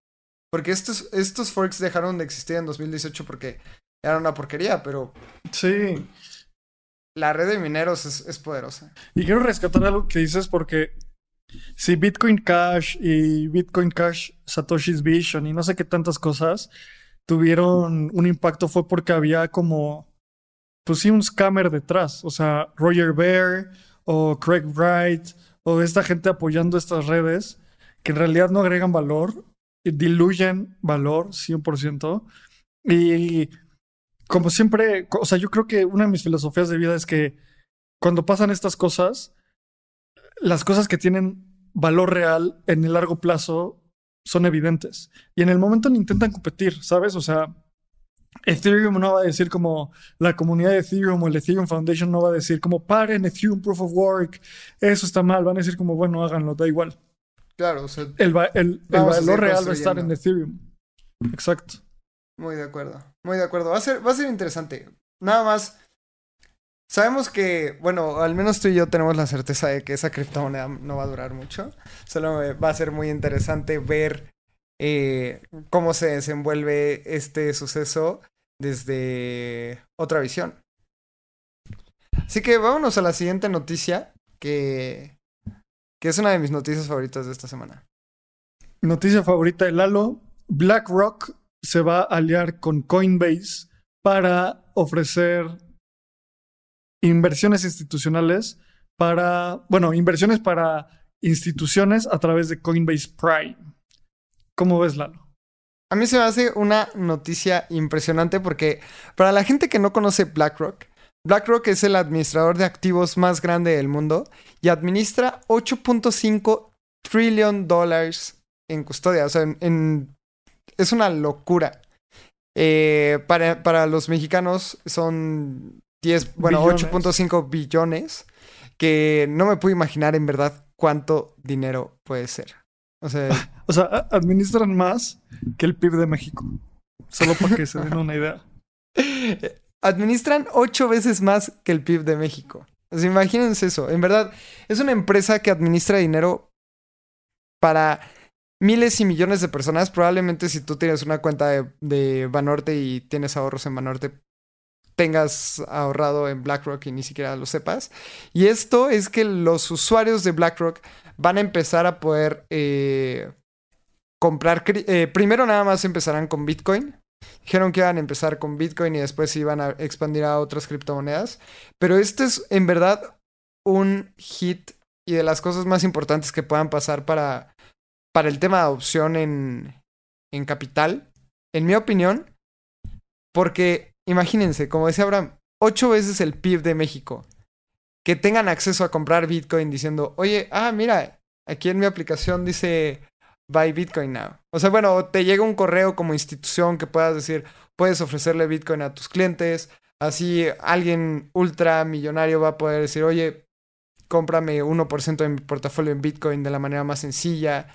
Porque estos, estos forks dejaron de existir en 2018 porque era una porquería, pero... Sí. La red de mineros es, poderosa. Y quiero rescatar algo que dices porque si Bitcoin Cash y Bitcoin Cash Satoshi's Vision y no sé qué tantas cosas tuvieron un impacto fue porque había como, pues sí, un scammer detrás. O sea, Roger Bear o Craig Wright o esta gente apoyando estas redes que en realidad no agregan valor, diluyen valor 100%. Y como siempre, o sea, yo creo que una de mis filosofías de vida es que cuando pasan estas cosas, las cosas que tienen valor real en el largo plazo son evidentes. Y en el momento en intentan competir, ¿sabes? O sea, Ethereum no va a decir como la comunidad de Ethereum o el Ethereum Foundation no va a decir como paren Ethereum Proof of Work, eso está mal, van a decir como bueno, háganlo, da igual. Claro, o sea, el, el valor real va a estar en Ethereum. Exacto. Muy de acuerdo, muy de acuerdo. Va a ser, va a ser interesante. Nada más, Sabemos que, bueno, al menos tú y yo tenemos la certeza de que esa criptomoneda no va a durar mucho. Solo va a ser muy interesante ver eh, cómo se desenvuelve este suceso desde otra visión. Así que vámonos a la siguiente noticia, que, que es una de mis noticias favoritas de esta semana. Noticia favorita de Lalo. BlackRock se va a aliar con Coinbase para ofrecer inversiones institucionales para, bueno, inversiones para instituciones a través de Coinbase Prime. ¿Cómo ves, Lalo? A mí se me hace una noticia impresionante porque para la gente que no conoce BlackRock, BlackRock es el administrador de activos más grande del mundo y administra 8.5 trillion dólares en custodia. O sea, es una locura. Eh, para, para los mexicanos son 10, bueno, 8.5 billones, que no me puedo imaginar en verdad cuánto dinero puede ser. O sea, *laughs* o sea, administran más que el PIB de México. Solo para que se den una idea. *laughs* Administran ocho veces más que el PIB de México. O sea, imagínense eso. En verdad, es una empresa que administra dinero para miles y millones de personas. Probablemente si tú tienes una cuenta de, de Banorte y tienes ahorros en Banorte, tengas ahorrado en BlackRock y ni siquiera lo sepas. Y esto es que los usuarios de BlackRock van a empezar a poder eh, comprar. Eh, primero nada más empezarán con Bitcoin. Dijeron que iban a empezar con Bitcoin y después iban a expandir a otras criptomonedas. Pero este es en verdad un hit y de las cosas más importantes que puedan pasar para, para el tema de adopción en, en capital, en mi opinión, porque imagínense, como decía Abraham, ocho veces el PIB de México, que tengan acceso a comprar Bitcoin diciendo, oye, ah, mira, aquí en mi aplicación dice buy Bitcoin now. O sea, bueno, te llega un correo como institución que puedas decir, puedes ofrecerle Bitcoin a tus clientes, así alguien ultra millonario va a poder decir, oye, cómprame 1% de mi portafolio en Bitcoin de la manera más sencilla.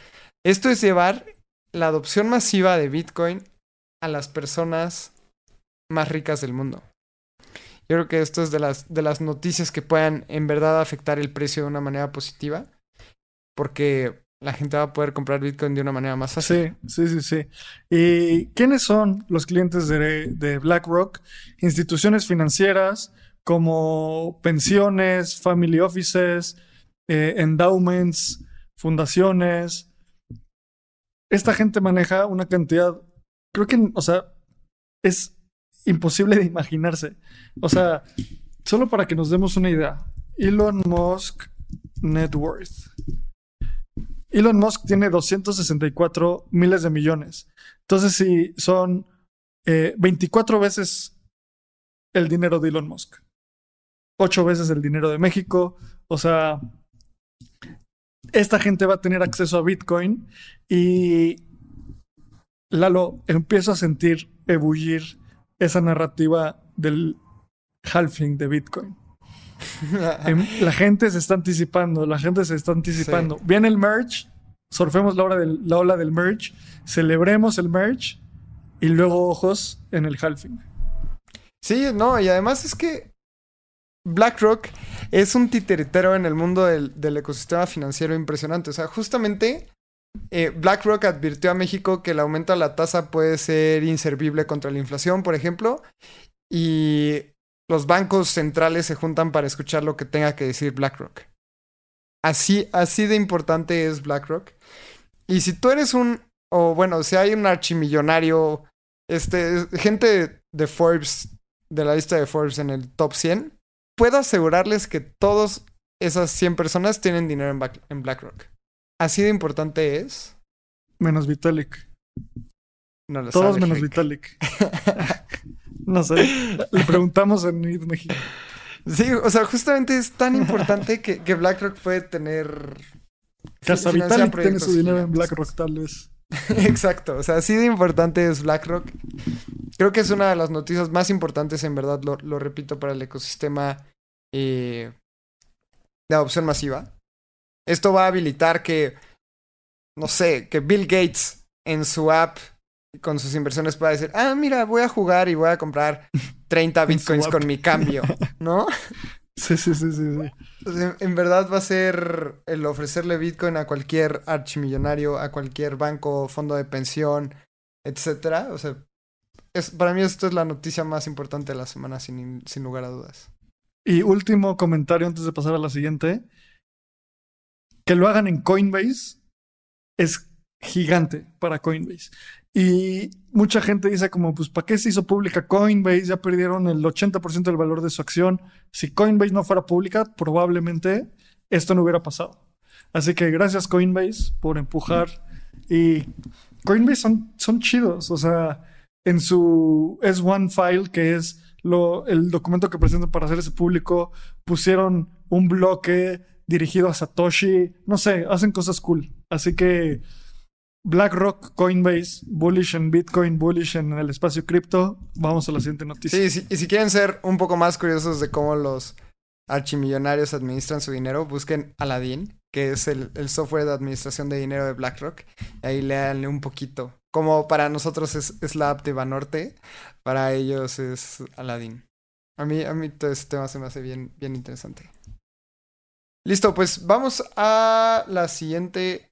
Esto es llevar la adopción masiva de Bitcoin a las personas más ricas del mundo. Yo creo que esto es de las, de las noticias que puedan en verdad afectar el precio de una manera positiva, porque la gente va a poder comprar Bitcoin de una manera más fácil. Sí, sí, sí, sí. ¿Y quiénes son los clientes de, BlackRock? Instituciones financieras como pensiones, family offices, eh, endowments, fundaciones. Esta gente maneja una cantidad, creo que, o sea, es imposible de imaginarse. O sea, solo para que nos demos una idea. Elon Musk Net Worth. Elon Musk tiene 264 miles de millones. Entonces, si son 24 eh, veces el dinero de Elon Musk, 8 veces el dinero de México, o sea, esta gente va a tener acceso a Bitcoin y Lalo, empiezo a sentir ebullir esa narrativa del halving de Bitcoin. *laughs* Em, la gente se está anticipando, la gente se está anticipando. Viene el merge, surfemos la, hora del, la ola del merge, celebremos el merge y luego ojos en el halving. Sí, no, y además es que BlackRock es un titeretero en el mundo del, del ecosistema financiero impresionante. O sea, justamente eh, BlackRock advirtió a México que el aumento de la tasa puede ser inservible contra la inflación, por ejemplo, y los bancos centrales se juntan para escuchar lo que tenga que decir BlackRock. Así, así de importante es BlackRock. Y si tú eres un, o bueno, si hay un archimillonario, este, gente de Forbes, de la lista de Forbes en el top 100, puedo asegurarles que todas esas 100 personas tienen dinero en BlackRock. Así de importante es. Menos Vitalik. No Todos menos Vitalik. *laughs* no sé. Le preguntamos en México. Sí, o sea, justamente es tan importante que, que BlackRock puede tener. Casa Vitalik tiene su dinero en BlackRock, tal vez. *laughs* Exacto, o sea, así de importante es BlackRock. Creo que es una de las noticias más importantes, en verdad, lo, lo repito, para el ecosistema eh, de adopción masiva. Esto va a habilitar que, no sé, que Bill Gates en su app con sus inversiones pueda decir, ah, mira, voy a jugar y voy a comprar *laughs* 30 bitcoins con mi cambio, ¿no? *laughs* Sí, sí, sí, sí. en, verdad va a ser el ofrecerle bitcoin a cualquier archimillonario, a cualquier banco, fondo de pensión, etcétera. O sea, es, para mí esto es la noticia más importante de la semana, sin, sin lugar a dudas. Y último comentario antes de pasar a la siguiente que lo hagan en Coinbase es gigante para Coinbase. Y mucha gente dice como, pues, ¿para qué se hizo pública Coinbase? Ya perdieron el 80% del valor de su acción. Si Coinbase no fuera pública, probablemente esto no hubiera pasado. Así que gracias Coinbase por empujar. Y Coinbase son, son chidos. O sea, en su S1 file, que es lo, el documento que presentan para hacer ese público, pusieron un bloque dirigido a Satoshi. No sé, hacen cosas cool. Así que BlackRock, Coinbase, bullish en Bitcoin, bullish en el espacio cripto. Vamos a la siguiente noticia. Sí, y si quieren ser un poco más curiosos de cómo los archimillonarios administran su dinero, busquen Aladdin, que es el, software de administración de dinero de BlackRock. Y ahí leanle un poquito. Como para nosotros es, es la app de Banorte, para ellos es Aladdin. A mí, a mí todo este tema se me hace bien, bien interesante. Listo, pues vamos a la siguiente.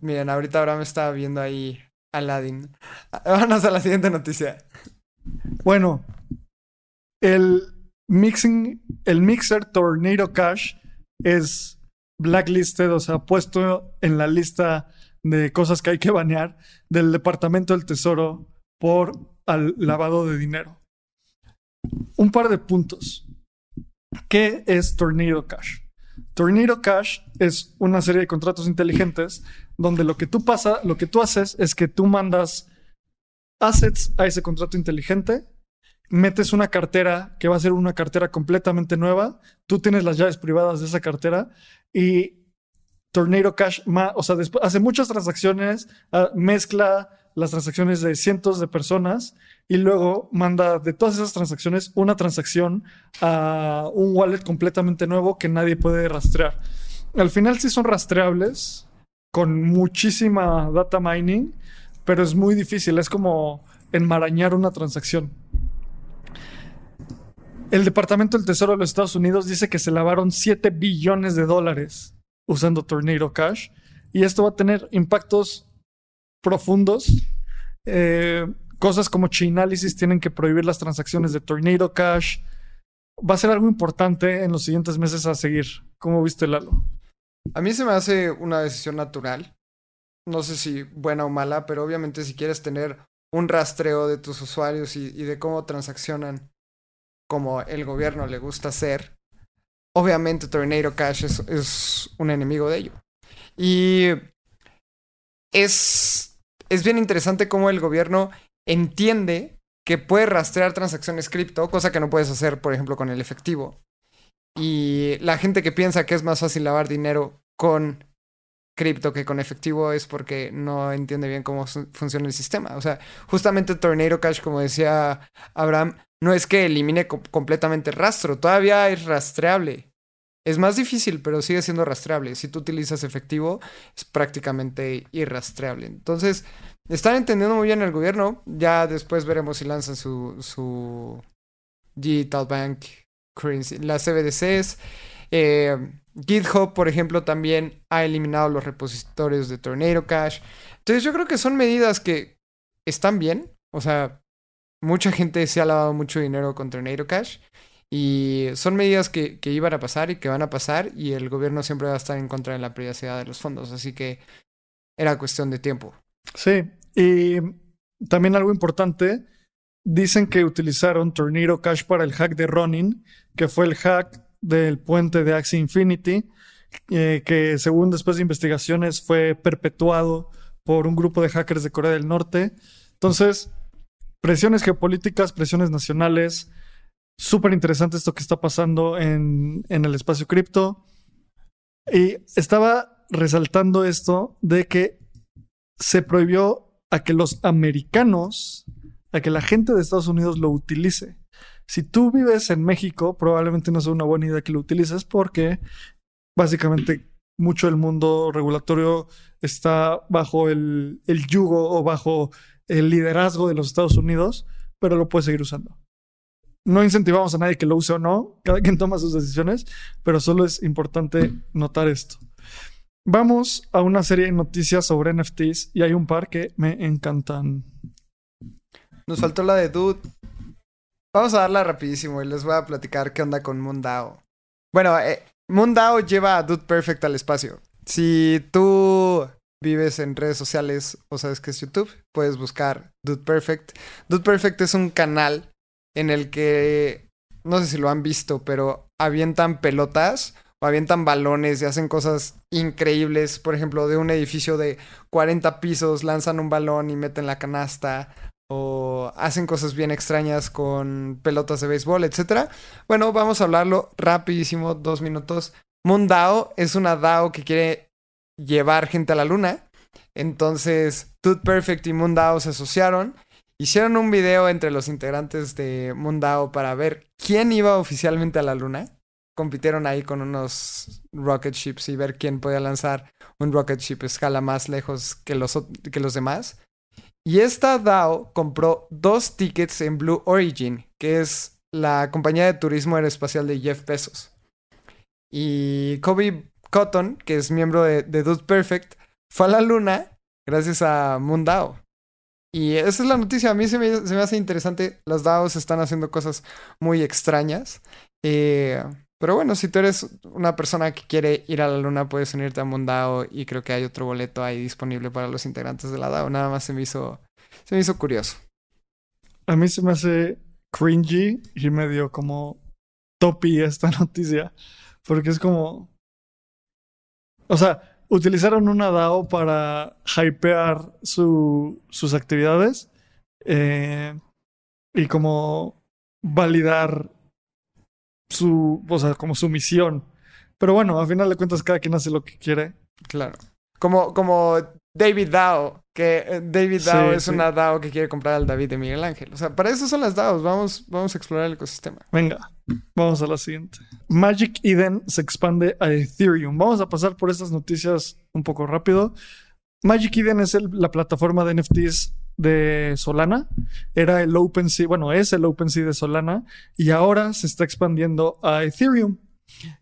Miren, ahorita me estaba viendo ahí Aladdin. *laughs* Vamos a la siguiente noticia. Bueno, el mixing, el mixer Tornado Cash es blacklisted, o sea, puesto en la lista de cosas que hay que banear del Departamento del Tesoro por al lavado de dinero. Un par de puntos. ¿Qué es Tornado Cash? Tornado Cash es una serie de contratos inteligentes donde lo que tú pasa, lo que tú haces es que tú mandas assets a ese contrato inteligente, metes una cartera que va a ser una cartera completamente nueva, tú tienes las llaves privadas de esa cartera y Tornado Cash, o sea, hace muchas transacciones, ah, mezcla las transacciones de cientos de personas y luego manda de todas esas transacciones una transacción a un wallet completamente nuevo que nadie puede rastrear. Al final sí son rastreables con muchísima data mining, pero es muy difícil, es como enmarañar una transacción. El Departamento del Tesoro de los Estados Unidos dice que se lavaron 7 billones de dólares usando Tornado Cash y esto va a tener impactos profundos. Eh, cosas como Chainalysis tienen que prohibir las transacciones de Tornado Cash. Va a ser algo importante en los siguientes meses a seguir. ¿Cómo viste, Lalo? A mí se me hace una decisión natural. No sé si buena o mala, pero obviamente si quieres tener un rastreo de tus usuarios y, de cómo transaccionan como el gobierno le gusta hacer, obviamente Tornado Cash es, es un enemigo de ello. Y es es bien interesante cómo el gobierno entiende que puede rastrear transacciones cripto, cosa que no puedes hacer, por ejemplo, con el efectivo. Y la gente que piensa que es más fácil lavar dinero con cripto que con efectivo es porque no entiende bien cómo funciona el sistema. O sea, justamente Tornado Cash, como decía Abraham, no es que elimine completamente el rastro, todavía es rastreable. Es más difícil, pero sigue siendo rastreable. Si tú utilizas efectivo, es prácticamente irrastreable. Entonces, están entendiendo muy bien el gobierno. Ya después veremos si lanzan su, su Digital Bank Currency, las CBDCs. Eh, GitHub, por ejemplo, también ha eliminado los repositorios de Tornado Cash. Entonces, yo creo que son medidas que están bien. O sea, mucha gente se ha lavado mucho dinero con Tornado Cash. Y son medidas que, que, iban a pasar y que van a pasar y el gobierno siempre va a estar en contra de la privacidad de los fondos. Así que era cuestión de tiempo. Sí, y también algo importante, dicen que utilizaron Tornado Cash para el hack de Ronin, que fue el hack del puente de Axie Infinity, eh, que según después de investigaciones fue perpetuado por un grupo de hackers de Corea del Norte. Entonces, presiones geopolíticas, presiones nacionales, súper interesante esto que está pasando en, en el espacio cripto. Y estaba resaltando esto de que se prohibió a que los americanos, a que la gente de Estados Unidos lo utilice. Si tú vives en México, probablemente no sea una buena idea que lo utilices porque básicamente mucho del mundo regulatorio está bajo el, el yugo o bajo el liderazgo de los Estados Unidos, pero lo puedes seguir usando. No incentivamos a nadie que lo use o no, cada quien toma sus decisiones, pero solo es importante notar esto. Vamos a una serie de noticias sobre NFTs y hay un par que me encantan. Nos faltó la de Dude. Vamos a darla rapidísimo y les voy a platicar qué onda con Mundao. Bueno, eh, Mundao lleva a Dude Perfect al espacio. Si tú vives en redes sociales o sabes que es YouTube, puedes buscar Dude Perfect. Dude Perfect es un canal en el que, no sé si lo han visto, pero avientan pelotas o avientan balones y hacen cosas increíbles. Por ejemplo, de un edificio de 40 pisos lanzan un balón y meten la canasta. O hacen cosas bien extrañas con pelotas de béisbol, etc. Bueno, vamos a hablarlo rapidísimo, dos minutos. Mundao es una DAO que quiere llevar gente a la luna. Entonces, Tooth Perfect y Mundao se asociaron Hicieron un video entre los integrantes de Mundao para ver quién iba oficialmente a la luna. Compitieron ahí con unos rocket ships y ver quién podía lanzar un rocket ship escala más lejos que los, que los demás. Y esta DAO compró dos tickets en Blue Origin, que es la compañía de turismo aeroespacial de Jeff Bezos. Y Kobe Cotton, que es miembro de, de Dude Perfect, fue a la luna gracias a Mundao. Y esa es la noticia. A mí se me, hace interesante. Las DAOs están haciendo cosas muy extrañas. Eh, pero bueno, si tú eres una persona que quiere ir a la luna, puedes unirte a Mundao y creo que hay otro boleto ahí disponible para los integrantes de la DAO. Nada más se me hizo, se me hizo curioso. A mí se me hace cringy y medio como topi esta *laughs* noticia. Porque es como, O sea, utilizaron una DAO para hypear su- sus actividades eh, y como validar su, o sea, como su misión. Pero bueno, a final de cuentas cada quien hace lo que quiere. Claro. Como, como David Dao, que eh, David Dao Sí, es sí. una DAO que quiere comprar al David de Miguel Ángel. O sea, para eso son las DAOs. Vamos, vamos a explorar el ecosistema. Venga, vamos a la siguiente. Magic Eden se expande a Ethereum. Vamos a pasar por estas noticias un poco rápido. Magic Eden es el- la plataforma de NFTs de Solana. Era el OpenSea, bueno, es el OpenSea de Solana y ahora se está expandiendo a Ethereum.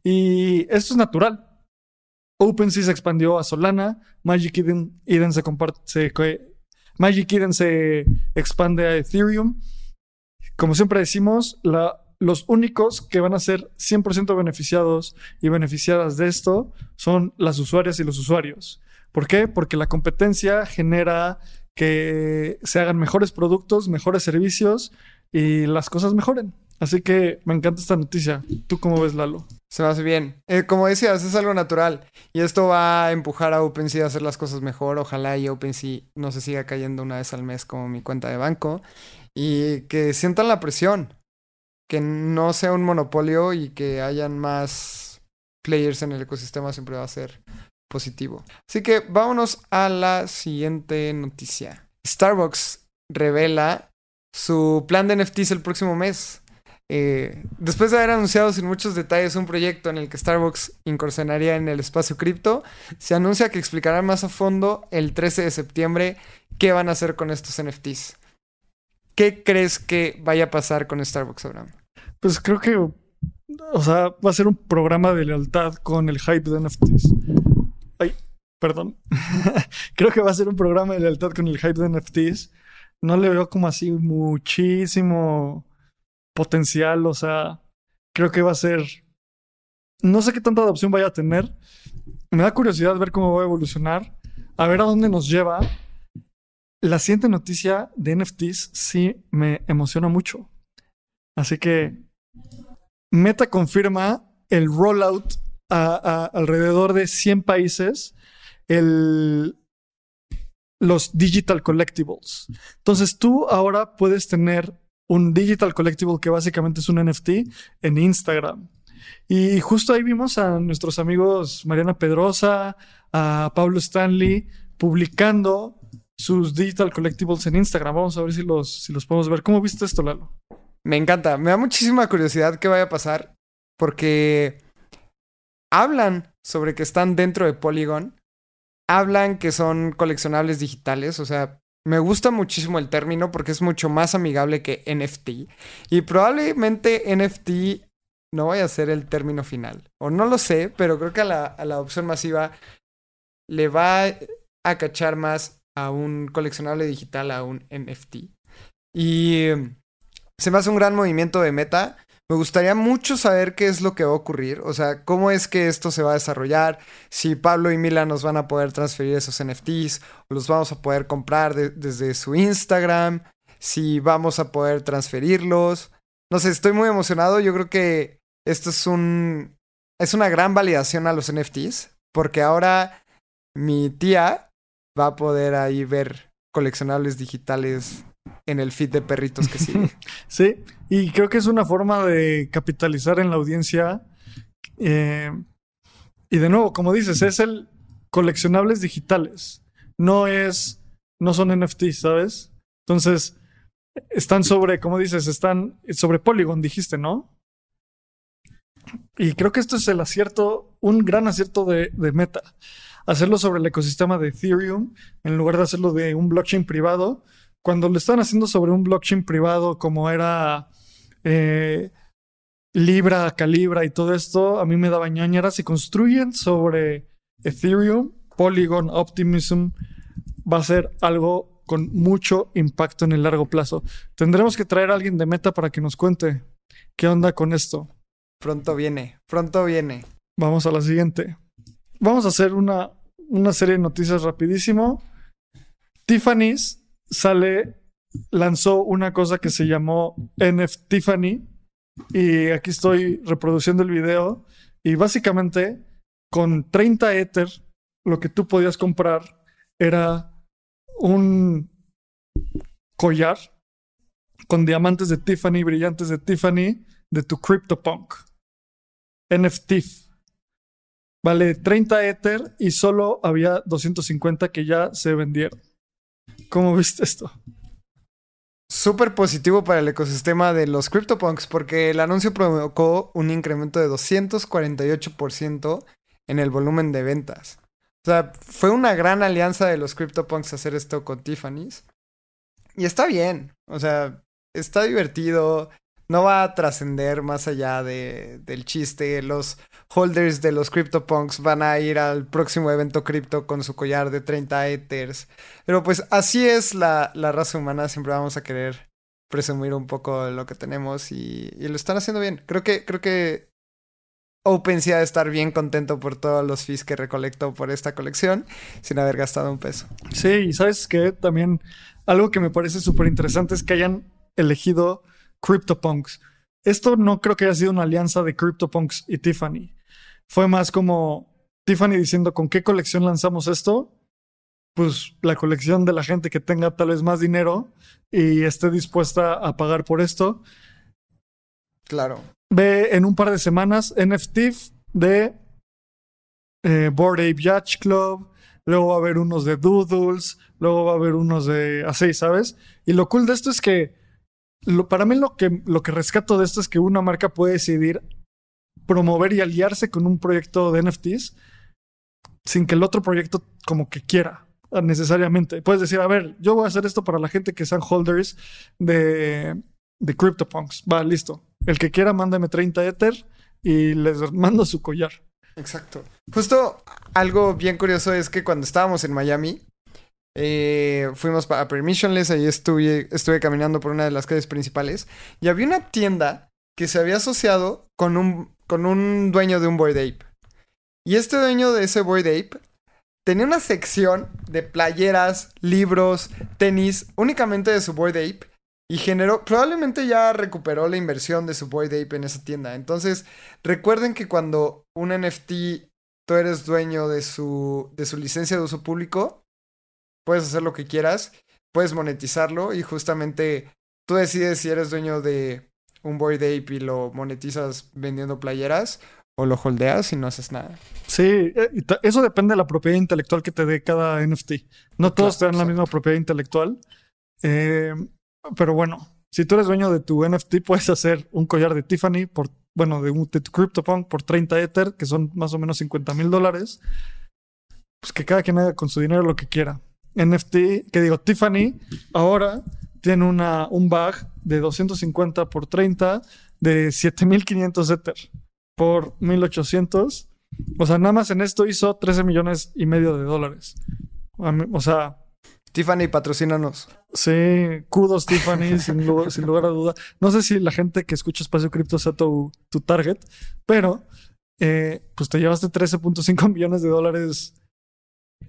Y esto es natural. OpenSea se expandió a Solana, Magic Eden, se comparte, se Magic Eden se expande a Ethereum. Como siempre decimos, los únicos que van a ser 100% beneficiados y beneficiadas de esto son las usuarias y los usuarios. ¿Por qué? Porque la competencia genera que se hagan mejores productos, mejores servicios y las cosas mejoren. Así que me encanta esta noticia. ¿Tú cómo ves, Lalo? Se me hace bien. Eh, como decías, es algo natural. Y esto va a empujar a OpenSea a hacer las cosas mejor. Ojalá y OpenSea no se siga cayendo una vez al mes como mi cuenta de banco. Y que sientan la presión. Que no sea un monopolio y que hayan más players en el ecosistema siempre va a ser positivo. Así que vámonos a la siguiente noticia. Starbucks revela su plan de NFTs el próximo mes. Eh, después de haber anunciado sin muchos detalles un proyecto en el que Starbucks incursionaría en el espacio cripto, se anuncia que explicará más a fondo el 13 de septiembre qué van a hacer con estos NFTs. ¿Qué crees que vaya a pasar con Starbucks, Abraham? Pues creo que, o sea, va a ser un programa de lealtad con el hype de NFTs. Perdón. *laughs* creo que va a ser un programa de lealtad con el hype de NFTs. No le veo como así muchísimo potencial, o sea, creo que va a ser... No sé qué tanta adopción vaya a tener. Me da curiosidad ver cómo va a evolucionar, a ver a dónde nos lleva. La siguiente noticia de NFTs sí me emociona mucho. Así que Meta confirma el rollout a, a alrededor de 100 países, el, los digital collectibles. Entonces tú ahora puedes tener un digital collectible que básicamente es un NFT en Instagram. Y justo ahí vimos a nuestros amigos Mariana Pedrosa, a Pablo Stanley, publicando sus digital collectibles en Instagram. Vamos a ver si los, si los podemos ver. ¿Cómo viste esto, Lalo? Me encanta, me da muchísima curiosidad qué vaya a pasar porque hablan sobre que están dentro de Polygon, hablan que son coleccionables digitales, o sea, me gusta muchísimo el término porque es mucho más amigable que NFT y probablemente NFT no vaya a ser el término final, o no lo sé, pero creo que a la, a la opción masiva le va a cachar más a un coleccionable digital a un NFT. Y se me hace un gran movimiento de meta. Me gustaría mucho saber qué es lo que va a ocurrir, o sea, cómo es que esto se va a desarrollar, si Pablo y Mila nos van a poder transferir esos NFTs, o los vamos a poder comprar de- desde su Instagram, si vamos a poder transferirlos. No sé, estoy muy emocionado. Yo creo que esto es un es una gran validación a los NFTs, porque ahora mi tía va a poder ahí ver coleccionables digitales en el feed de perritos que sigue. *laughs* Sí, y creo que es una forma de capitalizar en la audiencia. eh, y de nuevo, como dices, es el coleccionables digitales. No es, no son NFTs, ¿sabes? Entonces, están sobre, como dices, están sobre Polygon, dijiste, ¿no? Y creo que esto es el acierto, un gran acierto de, de Meta. Hacerlo sobre el ecosistema de Ethereum en lugar de hacerlo de un blockchain privado. Cuando lo están haciendo sobre un blockchain privado como era eh, Libra, Calibra y todo esto, a mí me daba ñañara. Si construyen sobre Ethereum, Polygon, Optimism, va a ser algo con mucho impacto en el largo plazo. Tendremos que traer a alguien de Meta para que nos cuente qué onda con esto. Pronto viene, pronto viene. Vamos a la siguiente. Vamos a hacer una, una serie de noticias rapidísimo. Tiffany's sale, lanzó una cosa que se llamó NF Tiffany. Y aquí estoy reproduciendo el video. Y básicamente con 30 Ether, lo que tú podías comprar era un collar con diamantes de Tiffany, brillantes de Tiffany, de tu CryptoPunk. NFT. Vale 30 Ether y solo había 250 que ya se vendieron. ¿Cómo viste esto? Súper positivo para el ecosistema de los CryptoPunks porque el anuncio provocó un incremento de 248% en el volumen de ventas. O sea, fue una gran alianza de los CryptoPunks hacer esto con Tiffany's. Y está bien. O sea, está divertido. No va a trascender más allá de, del chiste. Los holders de los CryptoPunks van a ir al próximo evento cripto con su collar de 30 Ethers. Pero pues así es la, la raza humana. Siempre vamos a querer presumir un poco lo que tenemos y, y lo están haciendo bien. Creo que, creo que OpenSea de estar bien contento por todos los fees que recolectó por esta colección sin haber gastado un peso. Sí, y sabes que también algo que me parece súper interesante es que hayan elegido CryptoPunks. Esto no creo que haya sido una alianza de CryptoPunks y Tiffany. Fue más como Tiffany diciendo con qué colección lanzamos esto. Pues la colección de la gente que tenga tal vez más dinero y esté dispuesta a pagar por esto. Claro. Ve en un par de semanas NFT de eh, Board Ape Yacht Club. Luego va a haber unos de Doodles. Luego va a haber unos de así, ¿sabes? Y lo cool de esto es que lo, para mí lo que, lo que rescato de esto es que una marca puede decidir promover y aliarse con un proyecto de NFTs sin que el otro proyecto como que quiera necesariamente. Puedes decir, a ver, yo voy a hacer esto para la gente que sean holders de, de CryptoPunks. Va, listo. El que quiera, mándame 30 Ether y les mando su collar. Exacto. Justo algo bien curioso es que cuando estábamos en Miami, eh, fuimos a Permissionless, ahí estuve, caminando por una de las calles principales y había una tienda que se había asociado con un, dueño de un Boyd Ape. Y este dueño de ese Boyd Ape tenía una sección de playeras, libros, tenis, únicamente de su Boyd Ape. Y generó, probablemente ya recuperó la inversión de su Boyd Ape en esa tienda. Entonces, recuerden que cuando un NFT, tú eres dueño de su licencia de uso público, puedes hacer lo que quieras, puedes monetizarlo y justamente tú decides si eres dueño de un Boyd Ape y lo monetizas vendiendo playeras o lo holdeas y no haces nada. Sí, eh, eso depende de la propiedad intelectual que te dé cada NFT. No todos te dan la misma propiedad intelectual. Eh, pero bueno, si tú eres dueño de tu NFT, puedes hacer un collar de Tiffany por, bueno, de, un, de tu CryptoPunk por 30 Ether, que son más o menos 50 mil dólares. Pues que cada quien haga con su dinero lo que quiera. NFT, que digo, Tiffany ahora tiene una, un bag de 250 por 30 de 7500 Ether por 1800. O sea, nada más en esto hizo 13 millones y medio de dólares. O sea. Tiffany, patrocínanos. Sí, kudos Tiffany, *laughs* sin, lugar, sin, lugar, a duda. No sé si la gente que escucha Espacio Cripto sea tu, tu target, pero eh, pues te llevaste 13.5 *laughs* millones de dólares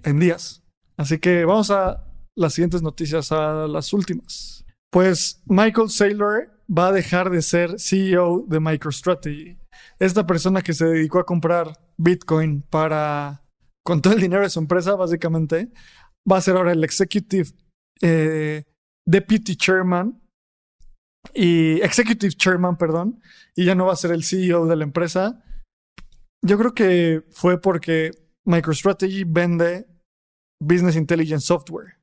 en días. Así que vamos a las siguientes noticias, a las últimas. Pues Michael Saylor va a dejar de ser CEO de MicroStrategy. Esta persona que se dedicó a comprar Bitcoin para, con todo el dinero de su empresa, básicamente, va a ser ahora el Executive eh, Deputy Chairman y Executive Chairman, perdón, y ya no va a ser el CEO de la empresa. Yo creo que fue porque MicroStrategy vende Business Intelligence Software.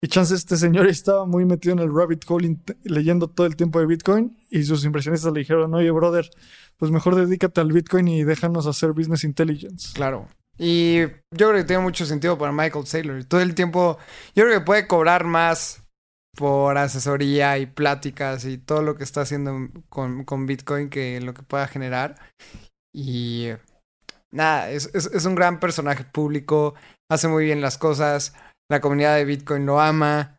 Y chance este señor *laughs* estaba muy metido en el rabbit hole leyendo todo el tiempo de Bitcoin y sus inversionistas le dijeron, oye, brother, pues mejor dedícate al Bitcoin y déjanos hacer Business Intelligence. Claro. Y yo creo que tiene mucho sentido para Michael Saylor. Todo el tiempo, yo creo que puede cobrar más por asesoría y pláticas y todo lo que está haciendo con, con Bitcoin que lo que pueda generar. Y nada, es, es, es un gran personaje público, hace muy bien las cosas la comunidad de Bitcoin lo ama.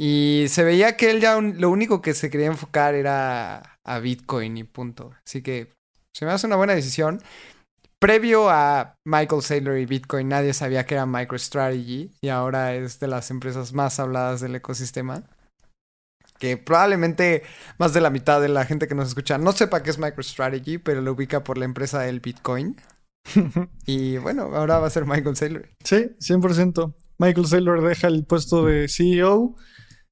Y se veía que él ya lo único que se quería enfocar era a Bitcoin y punto. Así que se me hace una buena decisión. Previo a Michael Saylor y Bitcoin, nadie sabía que era MicroStrategy y ahora es de las empresas más habladas del ecosistema. Que probablemente más de la mitad de la gente que nos escucha no sepa qué es MicroStrategy, pero lo ubica por la empresa del Bitcoin. *laughs* y bueno, ahora va a ser Michael Saylor. Sí, 100%. Michael Saylor deja el puesto de CEO.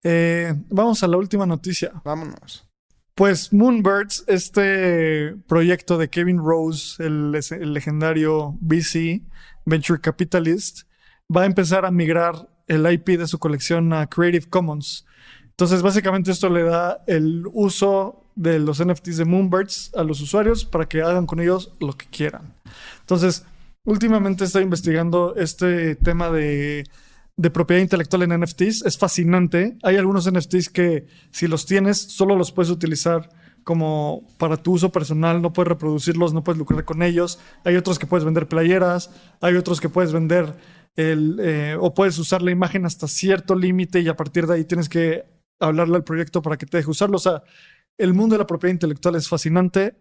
Eh, vamos a la última noticia. Vámonos. Pues Moonbirds, este proyecto de Kevin Rose, el, el, legendario VC, Venture Capitalist, va a empezar a migrar el IP de su colección a Creative Commons. Entonces, básicamente esto le da el uso de los NFTs de Moonbirds a los usuarios para que hagan con ellos lo que quieran. Entonces, últimamente estoy investigando este tema de, propiedad intelectual en NFTs. Es fascinante. Hay algunos NFTs que si los tienes, solo los puedes utilizar como para tu uso personal, no puedes reproducirlos, no puedes lucrar con ellos. Hay otros que puedes vender playeras, hay otros que puedes vender el, eh, o puedes usar la imagen hasta cierto límite y a partir de ahí tienes que hablarle al proyecto para que te deje usarlo. O sea, el mundo de la propiedad intelectual es fascinante.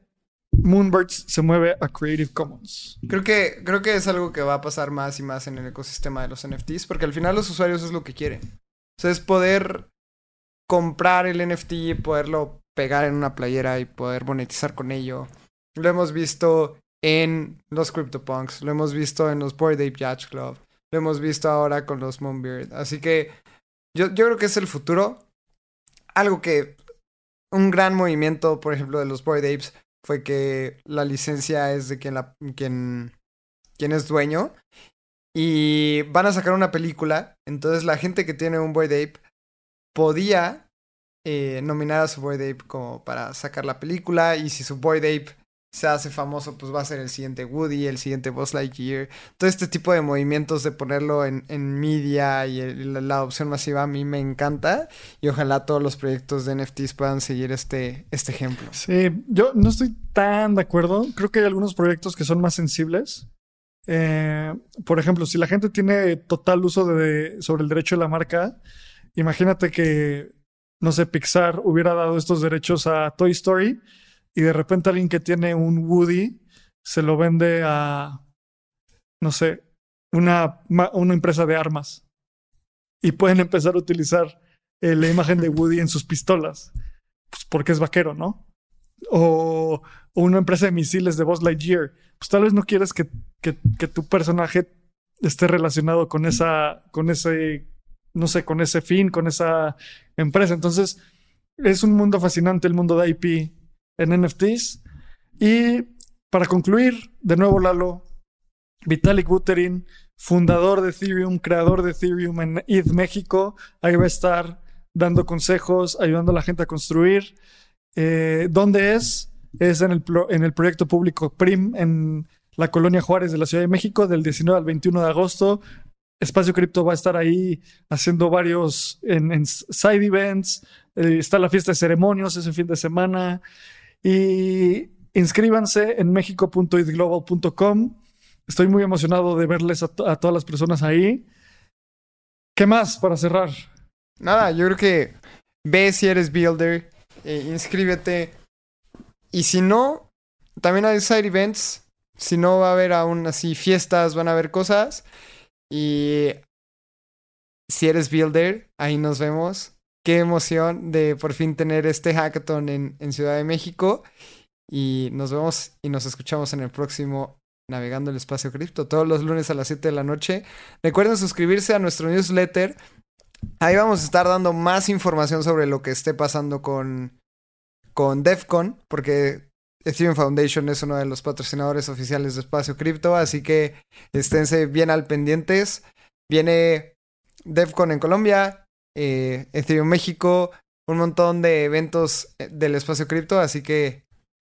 Moonbirds se mueve a Creative Commons. Creo que, creo que es algo que va a pasar más y más en el ecosistema de los NFTs, porque al final los usuarios es lo que quieren. O sea, es poder comprar el NFT y poderlo pegar en una playera y poder monetizar con ello. Lo hemos visto en los CryptoPunks, lo hemos visto en los Board Ape Yacht Club, lo hemos visto ahora con los Moonbird. Así que yo, yo creo que es el futuro. Algo que un gran movimiento, por ejemplo, de los Board Apes fue que la licencia es de quien, la, quien, quien es dueño. Y van a sacar una película. Entonces la gente que tiene un Boyd Ape podía eh, nominar a su Boyd Ape como para sacar la película. Y si su Boyd Ape se hace famoso, pues va a ser el siguiente Woody, el siguiente Buzz Lightyear. Todo este tipo de movimientos de ponerlo en, en media y el, la adopción masiva a mí me encanta. Y ojalá todos los proyectos de NFTs puedan seguir este, este ejemplo. Sí, yo no estoy tan de acuerdo. Creo que hay algunos proyectos que son más sensibles. Eh, por ejemplo, si la gente tiene total uso de, sobre el derecho de la marca, imagínate que, no sé, Pixar hubiera dado estos derechos a Toy Story y de repente alguien que tiene un Woody se lo vende a, no sé, una, una empresa de armas. Y pueden empezar a utilizar eh, la imagen de Woody en sus pistolas. Pues porque es vaquero, ¿no? O, o, una empresa de misiles de Buzz Lightyear. Pues tal vez no quieres que, que, que tu personaje esté relacionado con esa, con ese, no sé, con ese fin, con esa empresa. Entonces, es un mundo fascinante el mundo de IP en NFTs. Y para concluir, de nuevo Lalo, Vitalik Buterin, fundador de Ethereum, creador de Ethereum en ETH México, ahí va a estar dando consejos, ayudando a la gente a construir. Eh, ¿Dónde es? Es en el, en el proyecto público PRIM en la colonia Juárez de la Ciudad de México del 19 al 21 de agosto. Espacio Cripto va a estar ahí haciendo varios en, en side events. Eh, está la fiesta de ceremonios ese fin de semana. Y inscríbanse en mexico.idglobal.com. Estoy muy emocionado de verles a, todas las personas ahí. ¿Qué más para cerrar? Nada, yo creo que ve si eres builder, eh, inscríbete. Y si no, también hay side events. Si no, va a haber aún así fiestas, van a haber cosas. Y si eres builder, ahí nos vemos qué emoción de por fin tener este hackathon en, Ciudad de México. Y nos vemos y nos escuchamos en el próximo Navegando el Espacio Cripto, todos los lunes a las 7 de la noche. Recuerden suscribirse a nuestro newsletter. Ahí vamos a estar dando más información sobre lo que esté pasando con, con DEFCON, porque Ethereum Foundation es uno de los patrocinadores oficiales de Espacio Cripto, así que esténse bien al pendientes. Viene DEFCON en Colombia, eh, Ethereum México, un montón de eventos eh, del espacio cripto, así que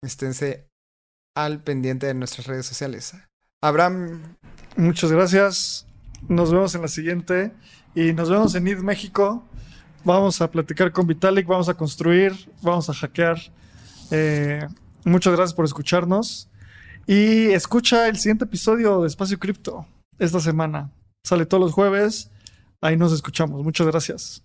esténse al pendiente de nuestras redes sociales. Abraham. Muchas gracias. Nos vemos en la siguiente y nos vemos en ID México. Vamos a platicar con Vitalik, vamos a construir, vamos a hackear. Eh, muchas gracias por escucharnos y escucha el siguiente episodio de Espacio Cripto esta semana. Sale todos los jueves. Ahí nos escuchamos. Muchas gracias.